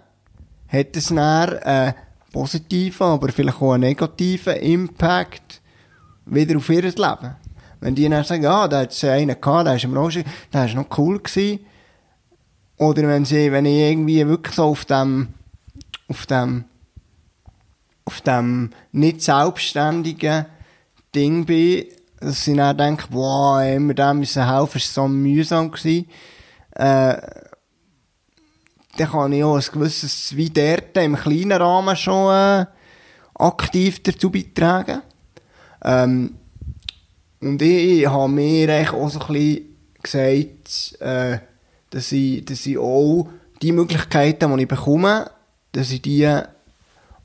hat es dann einen positiven, aber vielleicht auch einen negativen Impact wieder auf ihr Leben. Wenn die dann sagen, ja, da hat es einen gehabt, der ist im Roger, der ist noch cool gewesen. Oder wenn sie, wenn ich irgendwie wirklich so auf dem, auf dem, auf dem nicht selbstständigen Ding bin, dass sie dann denken, boah, immer dem müssen helfen, ist so mühsam gewesen, äh, dann kann ich auch ein gewisses, wie dort im kleinen Rahmen schon, äh, aktiv dazu beitragen. Ähm, und ich, ich habe mir eigentlich auch so ein bisschen gesagt, äh, dass ich, dass ich auch die Möglichkeiten, die ich bekomme, dass ich die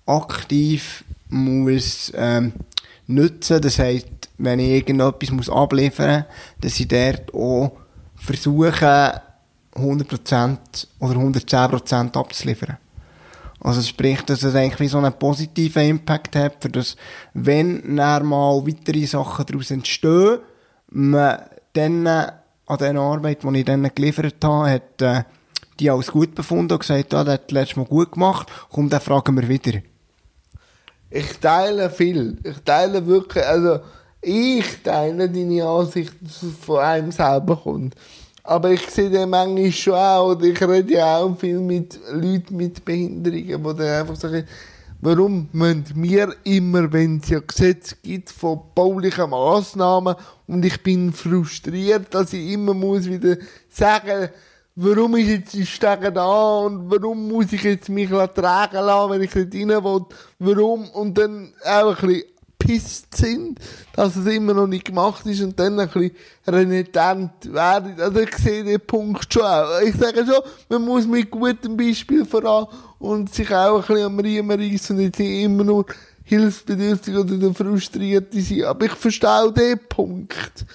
aktiv muss, ähm, nutzen. Das heisst, wenn ich irgendetwas muss abliefern muss, dass ich dort auch versuche, 100% oder 110% abzuliefern. Also sprich, dass es eigentlich wie so einen positiven Impact hat, für das, wenn dann mal weitere Sachen daraus entstehen, man dann an der Arbeit, die ich dann geliefert habe, hat äh, die als gut befunden und gesagt, ja, das hat letztes Mal gut gemacht, komm, dann fragen wir wieder. Ich teile viel. Ich teile wirklich, also ich teile deine Ansicht, dass es von einem selber kommt. Aber ich sehe den manchmal schon auch, oder ich rede ja auch viel mit Leuten mit Behinderungen, die dann einfach sagen, warum müssen wir immer, wenn es ja Gesetze gibt von baulichen Massnahmen und ich bin frustriert, dass ich immer muss wieder sagen, warum ist jetzt die Stege da und warum muss ich jetzt mich tragen lassen, wenn ich nicht rein will, warum und dann auch ein bisschen pisst sind, dass es immer noch nicht gemacht ist und dann ein bisschen renitent werden. Also ich sehe den Punkt schon auch. Ich sage schon, man muss mit gutem Beispiel voran und sich auch ein bisschen am Riemen reissen und nicht immer nur hilfsbedürftig oder frustriert sein. Aber ich verstehe den Punkt.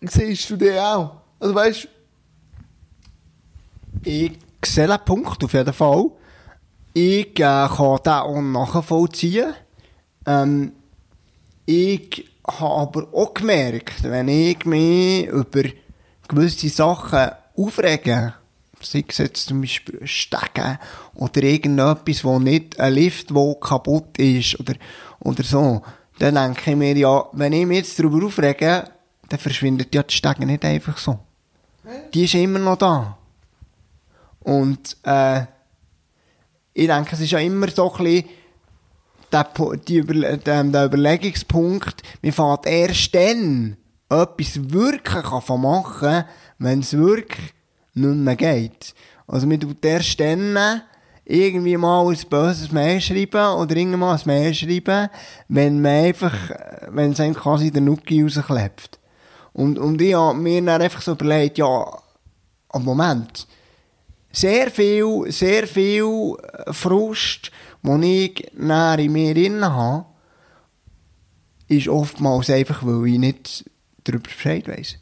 Siehst du den auch? Also weißt Ich sehe den Punkt auf jeden Fall. Ich äh, kann den auch nachvollziehen. Ähm, ich habe aber auch gemerkt, wenn ich mich über gewisse Sachen aufrege, sei es jetzt zum Beispiel Stegen oder irgendetwas, wo nicht ein Lift, wo kaputt ist oder, oder so, dann denke ich mir, ja, wenn ich mich jetzt darüber aufrege, dann verschwindet ja die Stege nicht einfach so. Die ist immer noch da. Und, äh, ich denke, es ist ja immer so ein bisschen, der, Überlegungspunkt, man fährt erst dann etwas wirklich machen wenn es wirklich nicht mehr geht. Also man tut erst dann irgendwie mal ein böses Mail schreiben oder irgendwann mal ein Mail schreiben, wenn man einfach, wenn es einem quasi der Nuki rausklebt. Und, und ich habe mir dann einfach so überlegt, ja, am Moment, sehr viel, sehr viel Frust, den ich näher in mir drin habe, ist oftmals einfach, weil ich nicht darüber Bescheid weiss.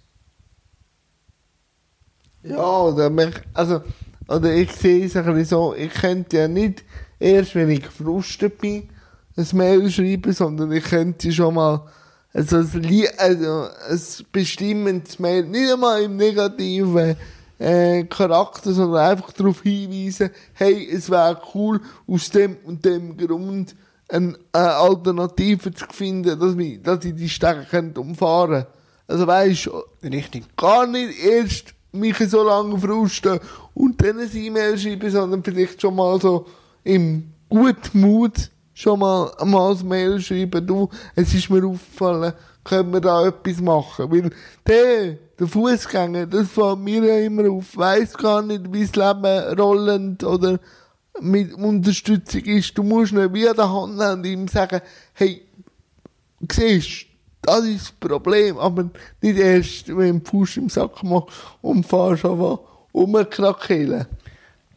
Ja, oder, mich, also, oder ich sehe es ein bisschen so, ich könnte ja nicht erst, wenn ich gefrustet bin, ein Mail schreiben, sondern ich könnte schon mal also ein, also ein bestimmendes Mail, nicht einmal im negativen äh, Charakter, sondern einfach darauf hinweisen, hey, es wäre cool, aus dem und dem Grund eine, eine Alternative zu finden, dass, wir, dass ich die Strecke umfahren könnte. Also weisst Richtig. gar nicht erst mich so lange frusten und dann ein E-Mail schreiben, sondern vielleicht schon mal so im guten Mut schon mal, mal ein Mail schreiben, du, es ist mir aufgefallen, können wir da etwas machen? Weil der, der Fußgänger, das fällt mir ja immer auf, weiss gar nicht, wie das Leben rollend oder mit Unterstützung ist. Du musst nicht wie an der Hand nehmen und ihm sagen, hey, siehst das ist das Problem, aber nicht erst, wenn du Fuß im Sack machst und fährst einfach rumkrakehlen.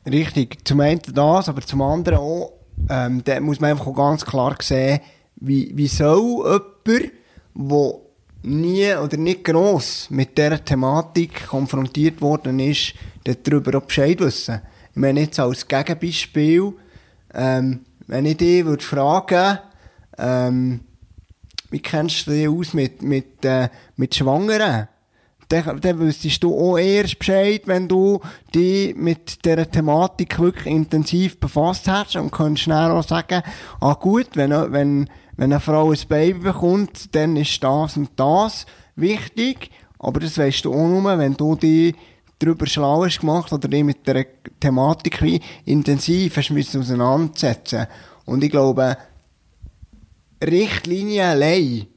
Richtig, zum einen das, aber zum anderen auch, ähm, da muss man einfach auch ganz klar sehen, wie, wie soll jemand, der nie oder nicht gross mit dieser Thematik konfrontiert worden ist, darüber auch Bescheid wissen. Ich meine jetzt als Gegenbeispiel, ähm, wenn ich dich würde fragen, ähm, wie kennst du dich aus mit, mit, äh, mit Schwangeren? Dann, dann wüsstest du auch erst Bescheid, wenn du dich mit dieser Thematik wirklich intensiv befasst hast und kannst schnell auch sagen, ah gut, wenn, wenn, wenn eine Frau ein Baby bekommt, dann ist das und das wichtig, aber das weißt du auch nur, wenn du dich darüber schlau hast gemacht oder dich mit der Thematik wie intensiv hast müssen auseinandersetzen. Und ich glaube, Richtlinien allein,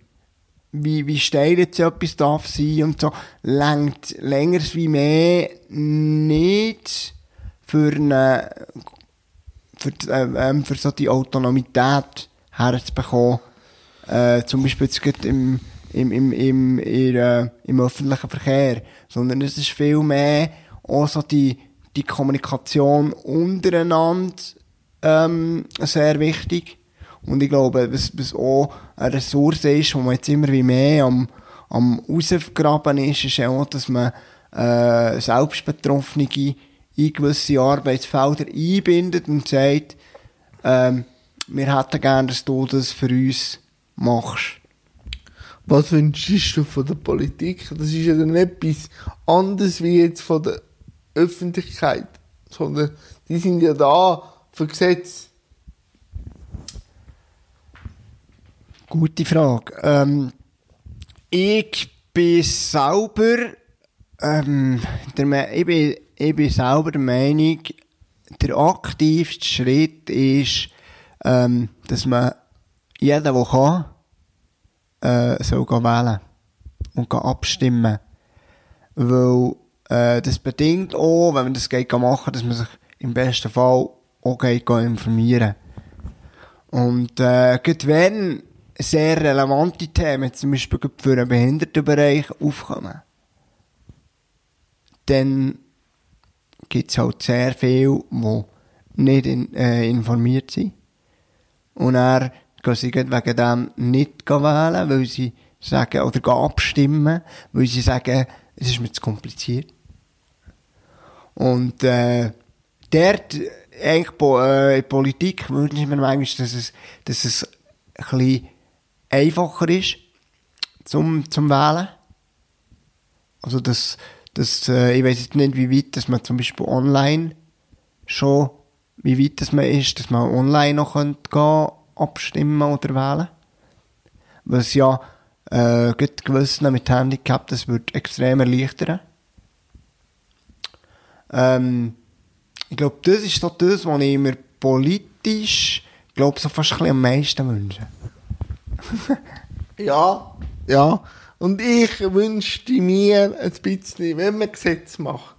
wie, wie steil jetzt etwas darf sein und so, längt länger wie mehr nicht für eine, für, äh, ähm, für so die Autonomität herzubekommen. Äh, zum Beispiel jetzt im, im, im, im, in, äh, im öffentlichen Verkehr. Sondern es ist viel mehr auch so die, die Kommunikation untereinander, ähm, sehr wichtig. Und ich glaube, was, was auch eine Ressource ist, wo man jetzt immer wie mehr am, am rausgraben ist, ist auch, dass man äh, Selbstbetroffene in gewisse Arbeitsfelder einbindet und sagt, ähm, wir hätten gerne, dass du das für uns machst. Was wünschst du von der Politik? Das ist ja dann etwas anderes wie jetzt von der Öffentlichkeit, sondern die sind ja da für Gesetze. Gute Frage. Ähm, ich bin selber, ähm, der, ich, bin, ich bin selber der Meinung, der aktivste Schritt ist, ähm, dass man jeder, der kann, äh, soll wählen und abstimmen. Weil äh, das bedingt auch, wenn man das geht machen, dass man sich im besten Fall auch geht informieren. Und äh, gerade wenn sehr relevante Themen, zum Beispiel für den Behindertenbereich, aufkommen, dann gibt es halt sehr viele, die nicht in, äh, informiert sind. Und er gehen wegen dem nicht wählen, weil sie sagen, oder abstimmen, weil sie sagen, es ist mir zu kompliziert. Und, äh, dort, eigentlich, äh, in Politik wünsche ich mir manchmal, dass es, dass es ein bisschen einfacher ist, zum, zum Wählen. Also, dass, dass, äh, ich weiß jetzt nicht, wie weit, dass man zum Beispiel online schon, wie weit das man ist, dass man online noch gehen könnte, abstimmen oder wählen. Was ja äh, gewissen mit Handicap, das wird extrem erleichtern. Ähm, ich glaube, das ist so das, was ich mir politisch, glaube so fast am meisten wünsche. ja, ja. Und ich wünschte mir ein bisschen, wenn man Gesetze macht,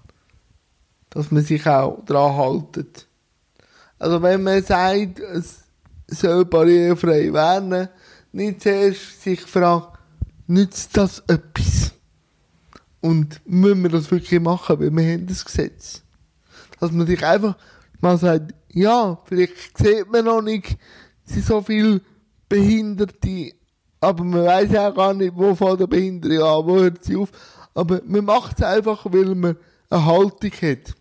dass man sich auch daran haltet. Also wenn man sagt, es soll barrierefrei werden, nicht zuerst sich fragen, nützt das etwas? Und müssen wir das wirklich machen, weil wir haben das Gesetz. Dass man sich einfach mal sagt, ja, vielleicht sieht man noch nicht so viele Behinderte, aber man weiß ja gar nicht, wo fängt der Behinderung an, wo hört sie auf. Aber man macht es einfach, weil man eine Haltung hat.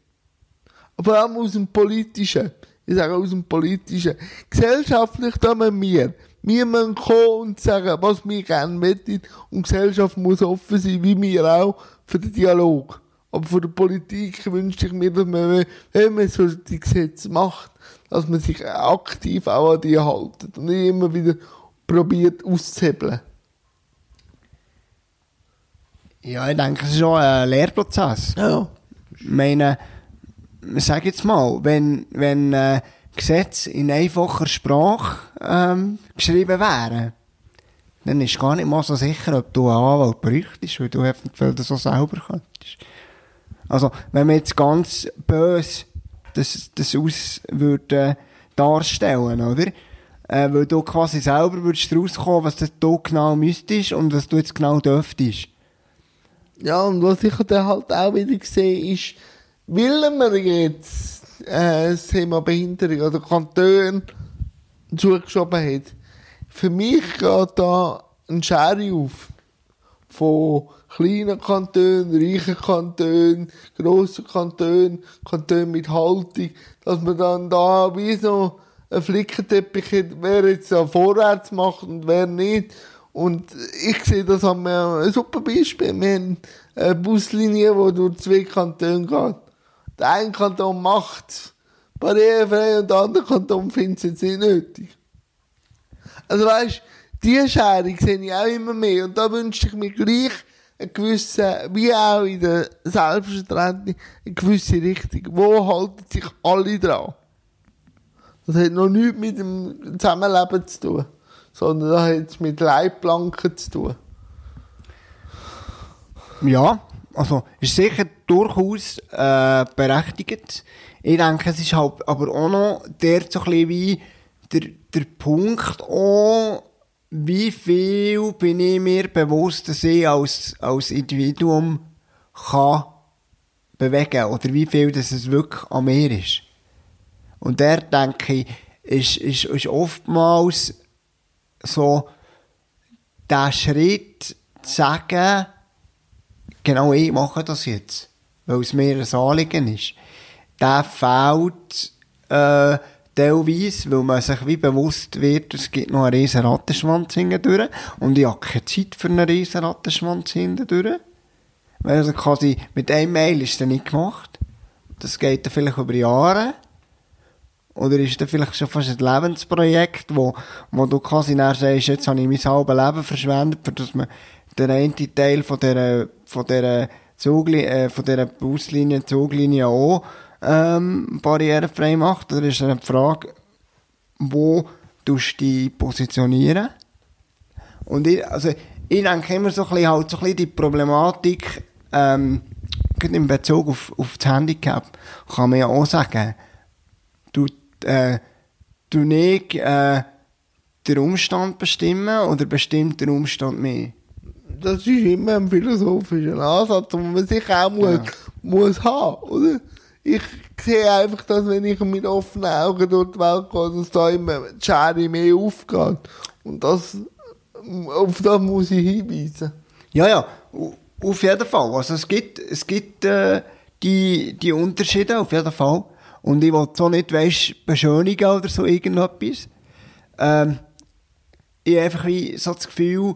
Aber auch aus dem Politischen ich sage aus dem Politischen, gesellschaftlich müssen wir, wir müssen kommen und sagen, was wir gerne möchten und die Gesellschaft muss offen sein, wie wir auch, für den Dialog. Aber von der Politik wünsche ich mir, dass man, wenn man so die Gesetze macht, dass man sich aktiv auch an die haltet und nicht immer wieder probiert auszuhebeln. Ja, ich denke, es ist auch ein Lehrprozess. Ja. Ich meine, sag jetzt mal, wenn, wenn äh, Gesetze in einfacher Sprache ähm, geschrieben wären, dann ist gar nicht mal so sicher, ob du einen Anwalt bräuchtest, weil du eventuell das auch selber könntest. Also, wenn man jetzt ganz böse das, das aus würde darstellen, oder? Äh, weil du quasi selber würdest rauskommen, was du genau müsstest und was du jetzt genau dürftest. Ja, und was ich dann halt auch wieder sehe, ist, will wir jetzt äh, das Thema Behinderung oder Kanton zugeschoben hat, für mich geht da ein Schere auf. Von kleinen Kantonen, reichen Kantonen, grossen Kantonen, Kantonen mit Haltung, dass man dann da wie so einen Flickenteppich hat, wer jetzt da vorwärts macht und wer nicht. Und ich sehe das haben wir ein super Beispiel. Wir haben eine Buslinie, die durch zwei Kantone geht. Der eine Kanton macht es barrierefrei und der andere Kanton findet es jetzt nicht nötig. Also weißt, diese Schere sehe ich auch immer mehr. Und da wünsche ich mir gleich eine gewisse, wie auch in der Selbstvertretung, eine gewisse Richtung. Wo halten sich alle dran? Das hat noch nichts mit dem Zusammenleben zu tun, sondern das hat es mit Leitplanken zu tun. Ja, also ist sicher durchaus äh, berechtigt. Ich denke, es ist halt aber auch noch der so wie der, der Punkt auch, wie viel bin ich mir bewusst, dass ich als, als Individuum kann bewegen oder wie viel dass es wirklich an mir ist. Und der denke ich, ist, ist, ist oftmals so der Schritt zu sagen, genau ich mache das jetzt, weil es mir ein Anliegen ist, der fehlt äh, teilweise, weil man sich wie bewusst wird, es gibt noch einen riesen Rattenschwanz hindurch und ich habe keine Zeit für einen riesen Rattenschwanz. Weil also quasi mit einem Mail ist das nicht gemacht. Das geht dann vielleicht über Jahre. Oder ist das vielleicht schon fast ein Lebensprojekt, wo, wo du quasi dann sagst, jetzt habe ich mein halbes Leben verschwendet, für dass man den einen Teil von dieser, von dieser Zugli äh, von dieser Buslinie, Zuglinie auch, ähm, barrierefrei macht? Oder ist eine Frage, wo du dich positionieren? Und ich, also, ich denke immer so ein bisschen, halt so ein bisschen die Problematik, ähm, in Bezug auf, auf das Handicap, kann man ja auch sagen, du, äh, du nicht, äh, den Umstand bestimmen oder bestimmt der Umstand mehr? Das ist immer ein philosophischer Ansatz, den man sich auch muss, Ja. muss haben, oder? Ich sehe einfach, dass wenn ich mit offenen Augen durch die Welt gehe, dass da immer die Schere mehr aufgeht. Und das, auf das muss ich hinweisen. Ja, ja, au- auf jeden Fall. Also es gibt, es gibt äh, die, die Unterschiede, auf jeden Fall. Und ich will so nicht, weißt, beschönigen oder so irgendetwas. Ähm, ich habe einfach wie so das Gefühl,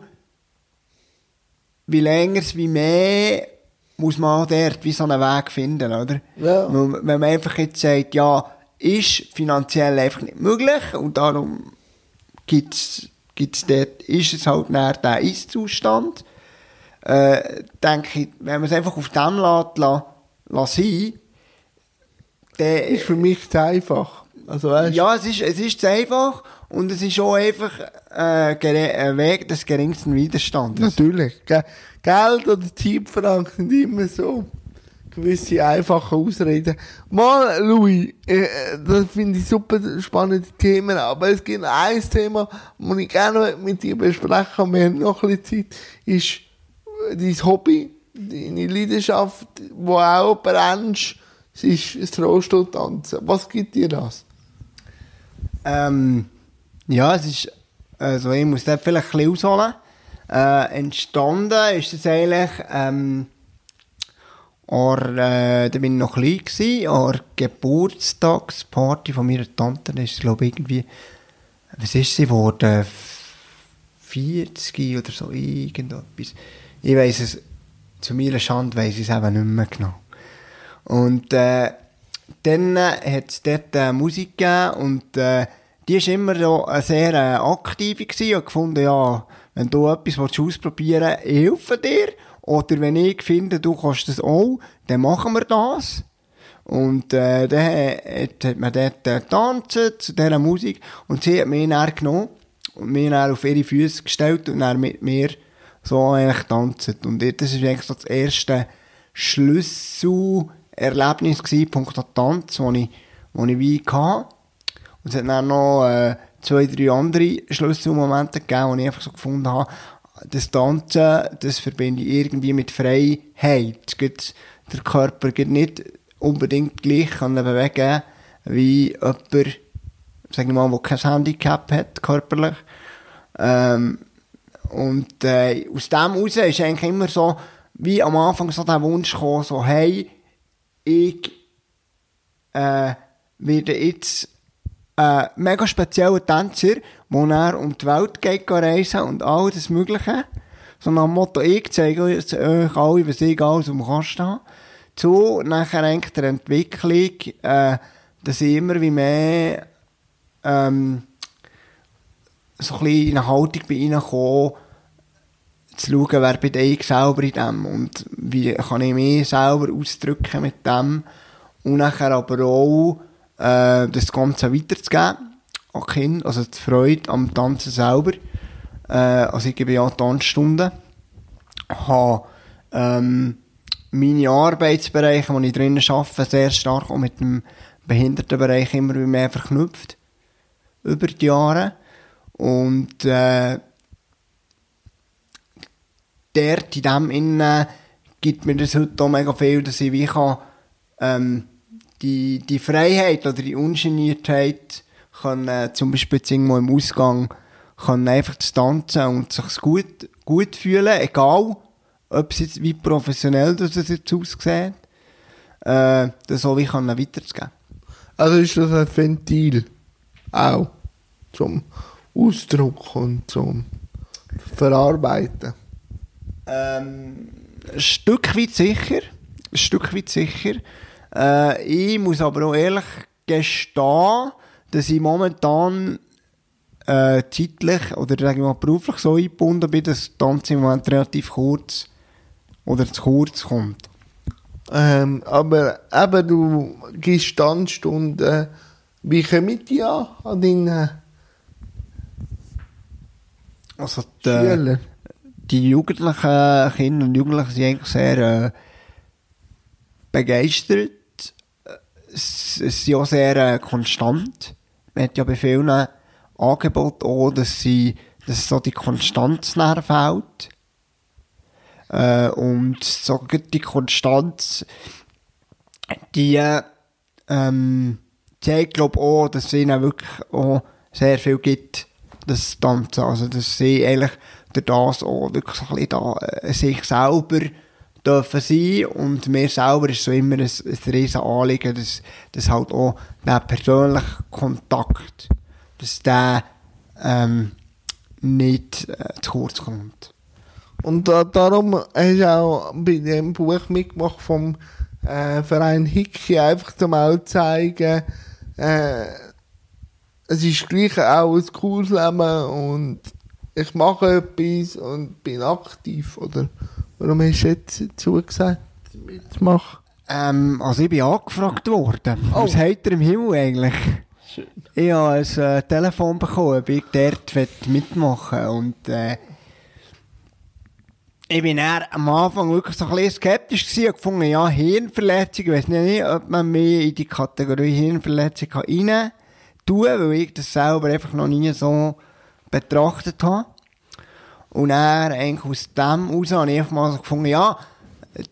wie länger es, wie mehr muss man auch dort wie so einen Weg finden, oder? Ja. Wenn man einfach jetzt sagt, ja, ist finanziell einfach nicht möglich und darum gibt's, gibt's dort, ist es halt näher der Ist-Zustand, äh, denke ich, wenn man es einfach auf dem lässt, la, la sein, dann, ist für mich zu einfach. Also weißt, ja, es ist, es ist zu einfach und es ist auch einfach äh, ein Weg des geringsten Widerstandes. Natürlich. Ge Geld oder Zeitfragen sind immer so gewisse einfache Ausreden. Mal, Louis, äh, das finde ich super spannende Themen, aber es gibt ein Thema, das ich gerne mit dir besprechen wir haben noch ein bisschen Zeit, ist äh, dein Hobby, deine Leidenschaft, wo auch brennst, es ist das Rollstuhltanzen. Was gibt dir das? Ähm, ja, es ist, also ich muss dort vielleicht ein bisschen ausholen. Äh, entstanden ist es eigentlich, ähm, or, äh, da bin ich noch klein gewesen, or Geburtstagsparty von meiner Tante, das ist glaube ich irgendwie, was ist sie geworden, 40 oder so, irgendetwas. Ich weiss es, zu meiner Schande weiss ich es eben nicht mehr genau. Und äh, dann hat es dort äh, Musik gegeben und äh, die war immer eine sehr äh, aktive gewesen und gefunden, ja, wenn du etwas ausprobieren willst, ich helfe dir. Oder wenn ich finde, du kannst das auch, dann machen wir das. Und äh, dann hat, hat man dort äh, getanzt zu dieser Musik und sie hat mich dann genommen und mich dann auf ihre Füße gestellt und dann mit mir so eigentlich getanzt. Und das war eigentlich so das erste Schlüsselerlebnis gewesen, punkto Tanz, das ich, wo ich wie hatte. Und es hat dann noch äh, zwei, drei andere Schlüsselmomente gegeben, wo ich einfach so gefunden habe, das Tanzen, das verbinde ich irgendwie mit Freiheit. Geht der Körper geht nicht unbedingt gleich kann bewegen wie jemand, sagen wir mal, der kein Handicap hat, körperlich. Ähm, und äh, aus dem heraus ist eigentlich immer so, wie am Anfang so der Wunsch gekommen, so, hey, ich äh, werde jetzt ein mega spezieller Tänzer, wo er um die Welt geht reisen und all das Mögliche. So nach dem Motto, ich zeige euch alle, was ich alles um Kasten habe. Zu, nachher eigentlich der Entwicklung, äh, dass ich immer wie mehr, ähm, so ein bisschen in eine Haltung komme, zu schauen, wer bin ich selber in dem und wie kann ich mich selber ausdrücken mit dem und nachher aber auch äh, das Ganze weiterzugeben an Kinder, also die Freude am Tanzen selber. Äh, also ich gebe ja Tanzstunden, habe ähm, meine Arbeitsbereiche, die ich drinnen arbeite, sehr stark auch mit dem Behindertenbereich immer mehr verknüpft über die Jahre und äh, dort in dem Innen gibt mir das heute auch mega viel, dass ich wie kann, ähm, die, die Freiheit oder die Ungeniertheit kann, äh, zum Beispiel jetzt irgendwo im Ausgang, kann einfach zu tanzen und sich gut, gut fühlen, egal, ob es jetzt wie professionell das jetzt aussieht, äh, das so wie kann weiterzugeben. Also ist das ein Ventil auch zum Ausdruck und zum Verarbeiten? Ähm, ein Stück weit sicher. Ein Stück weit sicher. Äh, ich muss aber auch ehrlich gestehen, dass ich momentan äh, zeitlich oder sagen wir mal, beruflich so eingebunden bin, dass das Tanzen im Moment relativ kurz oder zu kurz kommt. Ähm, aber eben, du gibst Tanzstunden. Wie kommen die an, an deinen Also die, Schülern? die jugendlichen Kinder und Jugendlichen sind eigentlich sehr äh, begeistert. Es sind auch sehr äh, konstant. Man hat ja bei vielen Angeboten auch, dass, sie, dass so die Konstanz nachher fehlt. Äh, und so die Konstanz, die äh, ähm, zeigt, glaube auch, dass es ihnen wirklich auch sehr viel gibt, das Tanzen. Also, dass sie eigentlich durch das auch wirklich so ein bisschen da, äh, sich selber dürfen sein und mir selber ist so immer ein, ein riesen Anliegen, dass, dass halt auch der persönliche Kontakt, dass der ähm, nicht äh, zu kurz kommt. Und da, darum hast du auch bei dem Buch mitgemacht vom äh, Verein Hickey, einfach zu zeigen, äh, es ist gleich auch ein cooles Leben und ich mache etwas und bin aktiv, oder? Warum hast du jetzt dazu gesagt, mitzumachen? Ähm, also ich bin angefragt worden. Oh. Was hat er im Himmel eigentlich? Schön. Ich habe ein äh, Telefon bekommen, ob ich dort will mitmachen und äh, ich bin am Anfang wirklich so ein bisschen skeptisch gewesen und gefunden, ja, Hirnverletzung, ich weiss nicht, ob man mich in die Kategorie Hirnverletzung rein tun kann, weil ich das selber einfach noch nie so betrachtet habe. Und dann, eigentlich aus dem heraus, habe ich einfach mal so gefunden, ja,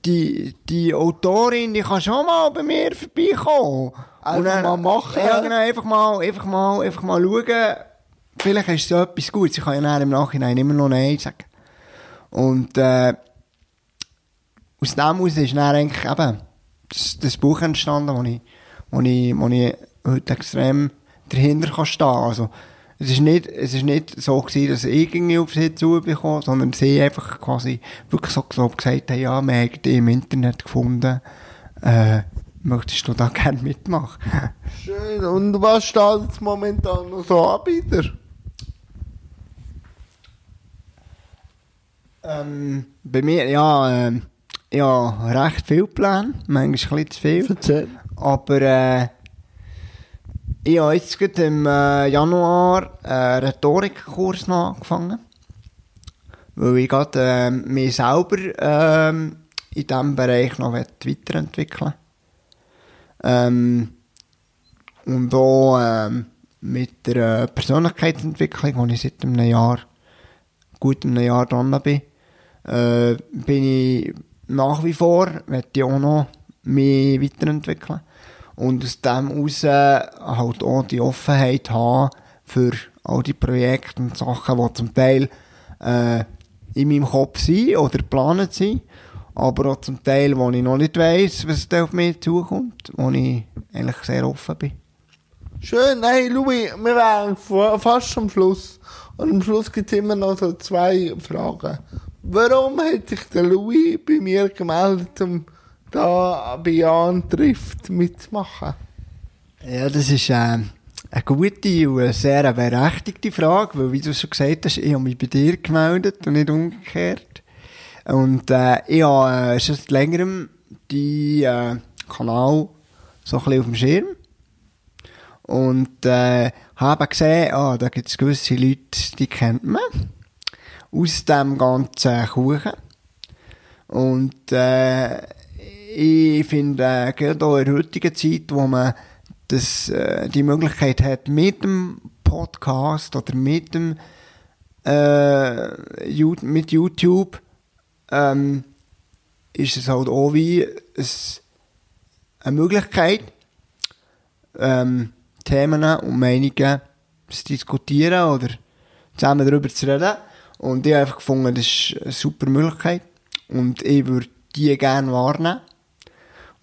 die, die Autorin, die kann schon mal bei mir vorbeikommen. Einfach dann- mal machen. Ja, genau, einfach mal, einfach mal, einfach mal schauen. Vielleicht ist ja etwas Gutes. Ich kann ja dann im Nachhinein immer noch Nein sagen. Und, äh, aus dem heraus ist dann eigentlich eben das, das Buch entstanden, wo ich, wo ich, wo ich heute extrem dahinter kann stehen. Also, es ist nicht, es ist nicht so gewesen, dass ich irgendwie auf sie zubekomme, sondern sie einfach quasi wirklich so glaub, gesagt haben, ja, wir haben dich im Internet gefunden, äh, möchtest du da <laughs> gerne mitmachen? Schön. Und was steht jetzt momentan noch so an wieder? ähm, bei mir, ja, ähm, ja, recht viel Pläne, manchmal ein bisschen zu viel. Aber äh, ich habe jetzt gerade im äh, Januar einen Rhetorikkurs noch angefangen. Weil ich gerade äh, mich selber ähm, in diesem Bereich noch weiterentwickeln ähm, Und auch ähm, mit der äh, Persönlichkeitsentwicklung, wo ich seit einem Jahr, gut einem Jahr dran bin, äh, bin ich nach wie vor, möchte ich auch noch mich weiterentwickeln. Und aus dem heraus äh, halt auch die Offenheit haben für all die Projekte und Sachen, die zum Teil äh, in meinem Kopf sind oder geplant sind, aber auch zum Teil, wo ich noch nicht weiss, was da auf mich zukommt, wo ich eigentlich sehr offen bin. Schön, nein, Louis, wir wären fa- fast am Schluss. Und am Schluss gibt es immer noch so zwei Fragen. Warum hat sich der Louis bei mir gemeldet, um da Jan trifft mitzumachen? Ja, das ist äh, eine gute und eine sehr berechtigte Frage, weil, wie du schon gesagt hast, ich habe mich bei dir gemeldet und nicht umgekehrt. Und äh, ich habe äh, seit längerem die äh, Kanal so ein bisschen auf dem Schirm. Und äh, habe gesehen, ah, da gibt es gewisse Leute, die kennt man aus dem ganzen Kuchen. Und äh, ich finde, äh, gerade auch in der heutigen Zeit, wo man das, äh, die Möglichkeit hat, mit dem Podcast oder mit dem äh, mit YouTube, ähm, ist es halt auch wie eine Möglichkeit, ähm, Themen und Meinungen zu diskutieren oder zusammen darüber zu reden. Und ich habe einfach gefunden, das ist eine super Möglichkeit. Und ich würde die gerne wahrnehmen.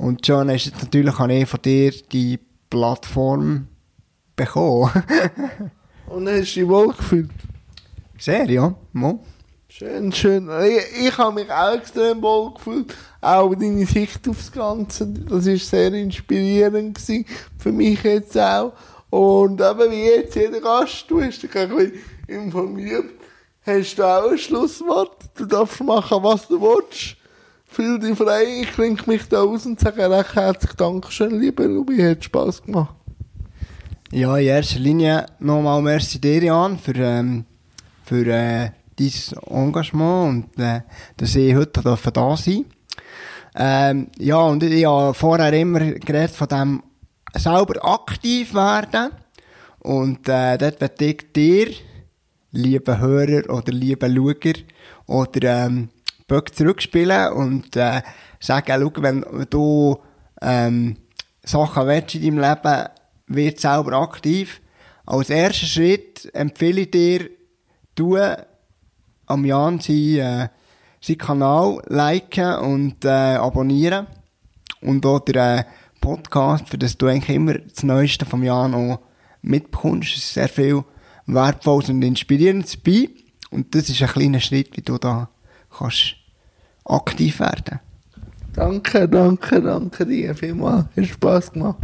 Und ist jetzt natürlich auch ich von dir die Plattform bekommen. <laughs> Und dann hast du dich wohl gefühlt. Sehr, ja. Mo. Schön, schön. Ich, ich habe mich auch extrem wohl gefühlt. Auch deine Sicht aufs Ganze. Das war sehr inspirierend gewesen. Für mich jetzt auch. Und eben wie jetzt jeder Gast, du hast dich ein bisschen informiert. Hast du auch ein Schlusswort? Du darfst machen, was du willst. Fühl dich frei. Ich klinge mich da aus und sage recht herzlich Dankeschön, lieber Lubi. Hat Spass gemacht. Ja, in erster Linie nochmal merci dir, Jan, für, ähm, für äh, dein Engagement und äh, dass ich heute da sein darf. Ähm, ja, und ich habe vorher immer geredet von dem selber aktiv werden. Und äh, dort werde ich dir, liebe Hörer oder liebe Schauer, oder ähm, Böck zurückspielen und äh, sagen, schau, wenn du ähm, Sachen willst in deinem Leben, wird selber aktiv. Als ersten Schritt empfehle ich dir, du am Jan sein, äh, seinen Kanal liken und äh, abonnieren. Und auch den äh, Podcast, für das du eigentlich immer das Neueste vom Jan auch mitbekommst. Es ist sehr viel Wertvolles und Inspirierendes dabei. Und das ist ein kleiner Schritt, wie du da kannst aktiv werden. Danke, danke, danke dir vielmals. Hat Spass gemacht.